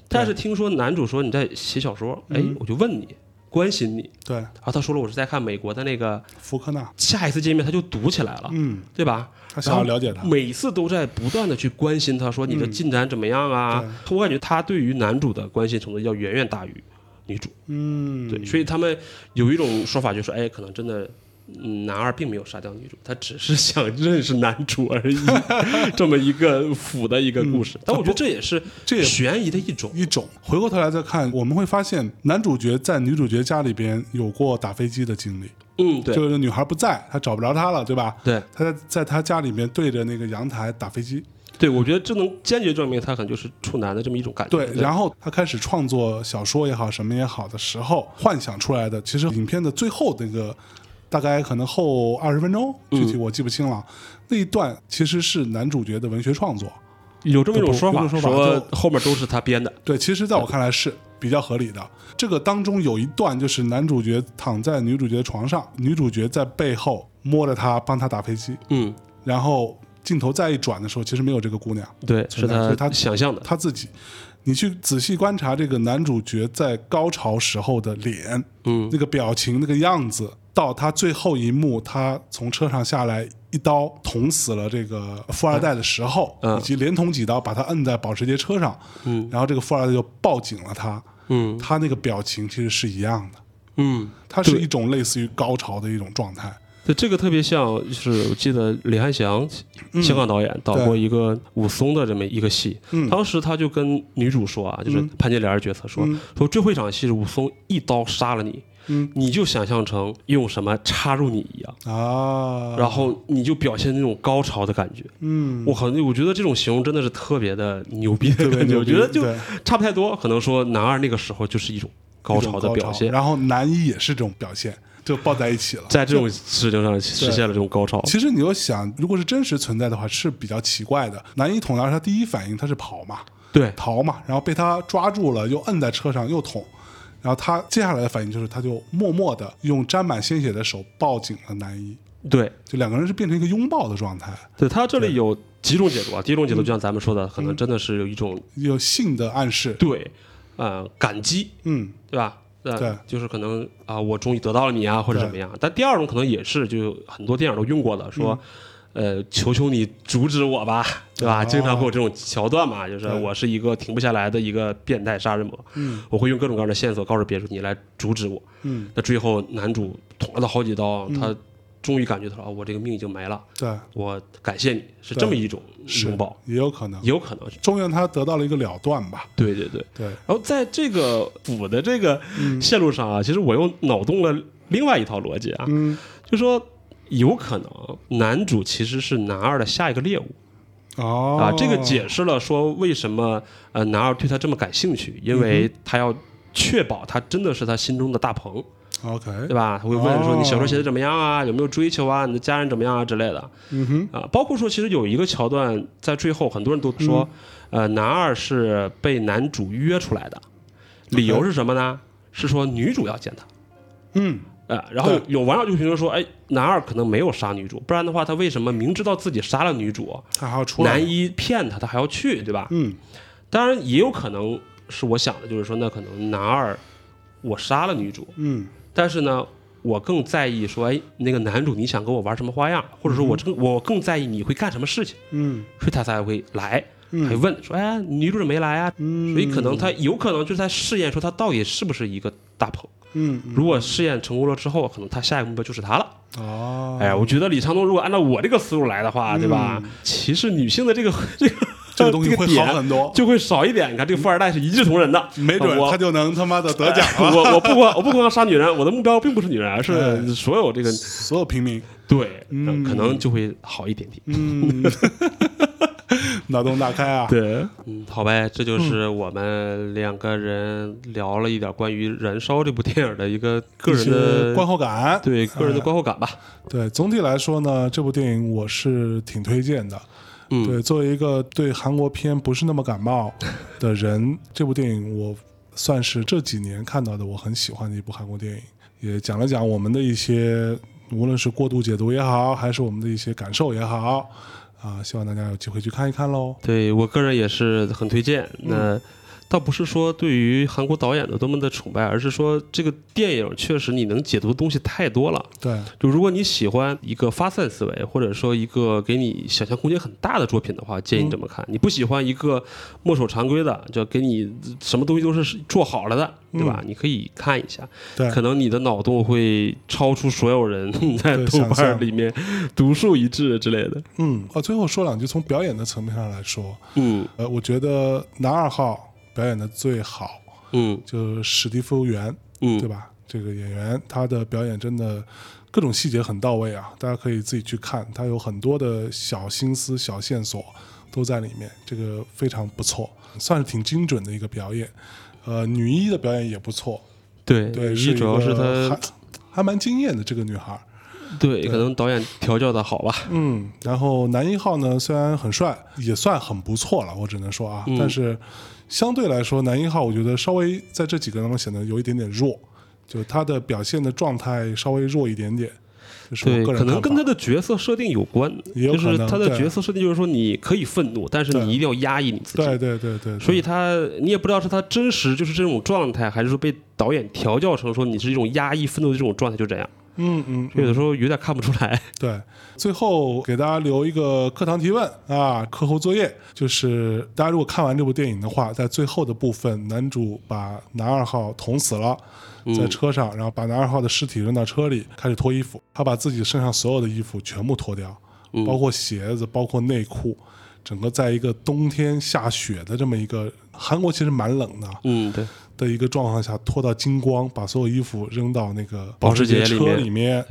但是听说男主说你在写小说，哎嗯，我就问你，关心你。对，然后他说了，我是在看美国的那个，福克纳，下一次见面他就读起来了，嗯，对吧？他想要了解他。每次都在不断的去关心他，说你的进展怎么样啊？我感觉他对于男主的关心程度要远远大于女主。嗯，对，所以他们有一种说法，就是说，哎，可能真的，嗯，男二并没有杀掉女主，他只是想认识男主而已，这么一个腐的一个故事。但我觉得这也是嗯这也悬疑的一种。一种。回过头来再看，我们会发现男主角在女主角家里边有过打飞机的经历，嗯，对就是女孩不在，他找不着她了，对吧？对他在在他家里面对着那个阳台打飞机，对，我觉得这能坚决证明他可能就是处男的这么一种感觉。对，然后他开始创作小说也好，什么也好的时候，幻想出来的，其实影片的最后那个大概可能后二十分钟，具体我记不清了，那一段其实是男主角的文学创作。有这么一种说法，说后面都是他编的。对，其实在我看来是比较合理的。这个当中有一段就是男主角躺在女主角的床上，女主角在背后摸着他，帮他打飞机，嗯，然后镜头再一转的时候，其实没有这个姑娘，对，是存在所以他想象的。他自己。你去仔细观察这个男主角在高潮时候的脸，嗯，那个表情、那个样子，到他最后一幕，他从车上下来，一刀捅死了这个富二代的时候，嗯。以及连捅几刀把他摁在保时捷车上，嗯，然后这个富二代就抱紧了他，嗯。他那个表情其实是一样的，嗯，它是一种类似于高潮的一种状态。对，这个特别像，就是我记得李汉祥，香港导演导过一个武松的这么一个戏，嗯。当时他就跟女主说啊，就是嗯。潘金莲角色说，嗯。说最后一场戏是武松一刀杀了你，嗯。你就想象成用什么插入你一样，啊，然后你就表现那种高潮的感觉。嗯，我靠，我觉得这种形容真的是特别的牛逼的感觉，我觉得就差不太多。可能说男二那个时候就是一种高潮的表现，然后男一也是这种表现，就抱在一起了。在这种事情上实现了这种高潮。其实你又想，如果是真实存在的话，是比较奇怪的。男一捅男二，他第一反应他是跑嘛，对，逃嘛，然后被他抓住了，又摁在车上又捅，然后他接下来的反应就是，他就默默的用沾满鲜血的手抱紧了男一，对，就两个人是变成一个拥抱的状态，对，他这里有几种解读啊。第一种解读就像咱们说的，可能真的是有一种有性的暗示。对，呃，感激，嗯，对吧？呃对。就是可能啊、我终于得到了你啊，或者怎么样。但第二种可能也是，就很多电影都用过的，说，呃，求求你阻止我吧，对吧？哦。经常会有这种桥段嘛，就是我是一个停不下来的一个变态杀人魔，嗯。我会用各种各样的线索告诉别人，你来阻止我。嗯，那最后男主捅了他好几刀，他终于感觉到啊，我这个命已经没了，对，我感谢你，是这么一种是拥抱，也有可能。也，有可能。是。终于让他得到了一个了断吧。对对对。对，然后在这个补的这个嗯。线路上啊，其实我又脑洞了另外一套逻辑啊，嗯，就说有可能男主其实是男二的下一个猎物。哦，啊，这个解释了说为什么呃男二对他这么感兴趣，因为他要确保他真的是他心中的大鹏，OK，对吧？他会问说哦你小时候写的怎么样啊，有没有追求啊，你的家人怎么样啊之类的嗯哼，啊，包括说其实有一个桥段在最后，很多人都说，嗯。呃，男二是被男主约出来的，理由是什么呢？是说女主要见他。嗯，呃，然后有网友就评论说，哎，男二可能没有杀女主，不然的话，他为什么明知道自己杀了女主，他还要出来，男一骗他，他还要去，对吧？嗯。当然也有可能是我想的，就是说，那可能男二我杀了女主，嗯。但是呢，我更在意说，哎，那个男主你想跟我玩什么花样，或者说我更我更在意你会干什么事情，嗯。所以他才会来，嗯。还问说，哎，女主怎么没来啊？嗯，所以可能他有可能就是在试验说他到底是不是一个大鹏。嗯嗯。如果试验成功了之后，可能他下一个目标就是他了。哦，哎呀，我觉得李长东如果按照我这个思路来的话，对吧？其实女性的这个 这个这个东西会好很多，就会少一点。你看这个富二代是一视同仁的，没准他就能他妈的得奖了。我我不光我不光杀女人，我的目标并不是女人，而是哎所有这个所有平民，对，嗯可能就会好一点点。嗯，脑洞大开啊！对，嗯，好呗，这就是我们两个人聊了一点关于《燃烧》这部电影的一个个人的观后感，对个人的哎观后感吧。对，总体来说呢，这部电影我是挺推荐的。嗯，对，作为一个对韩国片不是那么感冒的人，这部电影我算是这几年看到的我很喜欢的一部韩国电影，也讲了讲我们的一些，无论是过度解读也好，还是我们的一些感受也好，啊，希望大家有机会去看一看喽。对我个人也是很推荐。嗯那倒不是说对于韩国导演的多么的崇拜，而是说这个电影确实你能解读的东西太多了。对，就如果你喜欢一个发散思维，或者说一个给你想象空间很大的作品的话，建议你这么看。你不喜欢一个墨守常规的，就给你什么东西都是做好了的，对吧？你可以看一下，可能你的脑洞会超出所有人 在豆瓣里面独树一帜之类的。嗯，啊，最后说两句，从表演的层面上来说，嗯呃，我觉得男二号表演的最好，嗯就是史蒂夫·元，嗯，对吧？这个演员他的表演真的各种细节很到位啊，大家可以自己去看，他有很多的小心思、小线索都在里面，这个非常不错，算是挺精准的一个表演。呃，女一的表演也不错，对对，一主要是她还还蛮惊艳的这个女孩。对，可能导演调教的好吧。嗯，然后男一号呢，虽然很帅，也算很不错了，我只能说啊，嗯但是相对来说，男一号我觉得稍微在这几个当中显得有一点点弱，就他的表现的状态稍微弱一点点，就是对，可能跟他的角色设定有关，有就是他的角色设定就是说你可以愤怒，但是你一定要压抑你自己。对对对对，所以他你也不知道是他真实就是这种状态，还是说被导演调教成说你是一种压抑愤怒的这种状态，就这样。嗯嗯，有的时候有点看不出来。对，最后给大家留一个课堂提问啊，课后作业，就是大家如果看完这部电影的话，在最后的部分，男主把男二号捅死了，在车上，然后把男二号的尸体扔到车里，开始脱衣服，他把自己身上所有的衣服全部脱掉，包括鞋子，包括内裤，整个在一个冬天下雪的这么一个韩国其实蛮冷的，嗯，对，的一个状况下脱到精光，把所有衣服扔到那个保时捷车里面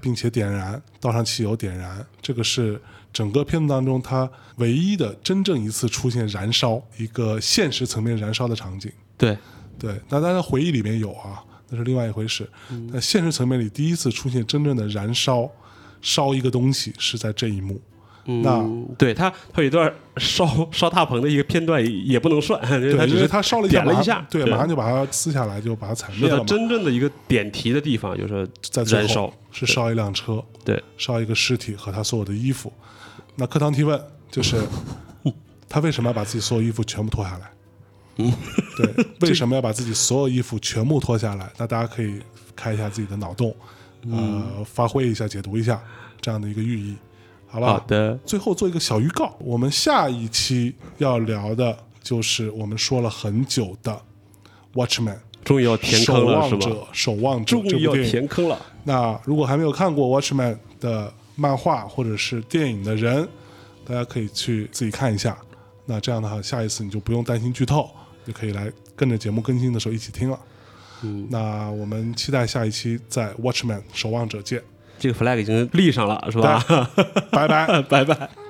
并且点燃，倒上汽油点燃。这个是整个片子当中他唯一的真正一次出现燃烧，一个现实层面燃烧的场景。对，对，那大家回忆里面有啊，那是另外一回事。那现实层面里第一次出现真正的燃烧，烧一个东西是在这一幕。那嗯，对他，他有一段烧烧大棚的一个片段也也不能算，因为对，他只是因为他烧了点了一下，对，马上就把它撕下来，就把它踩灭了。真正的一个点题的地方，就是在燃烧。是烧一辆车，对，烧一个尸体和他所有的衣服。那课堂提问就是，他为什么要把自己所有衣服全部脱下来？嗯对，为什么要把自己所有衣服全部脱下来？那大家可以开一下自己的脑洞，嗯呃，发挥一下、解读一下这样的一个寓意，好吧？好的，最后做一个小预告，我们下一期要聊的就是我们说了很久的《Watchman》。终于要填坑了，是吗？望者，守望者终于要填坑了。那如果还没有看过《Watchman》的漫画或者是电影的人，大家可以去自己看一下。那这样的话，下一次你就不用担心剧透，就可以来跟着节目更新的时候一起听了。嗯，那我们期待下一期在《Watchman》守望者见，这个 flag 已经立上了，是吧？拜拜。拜拜。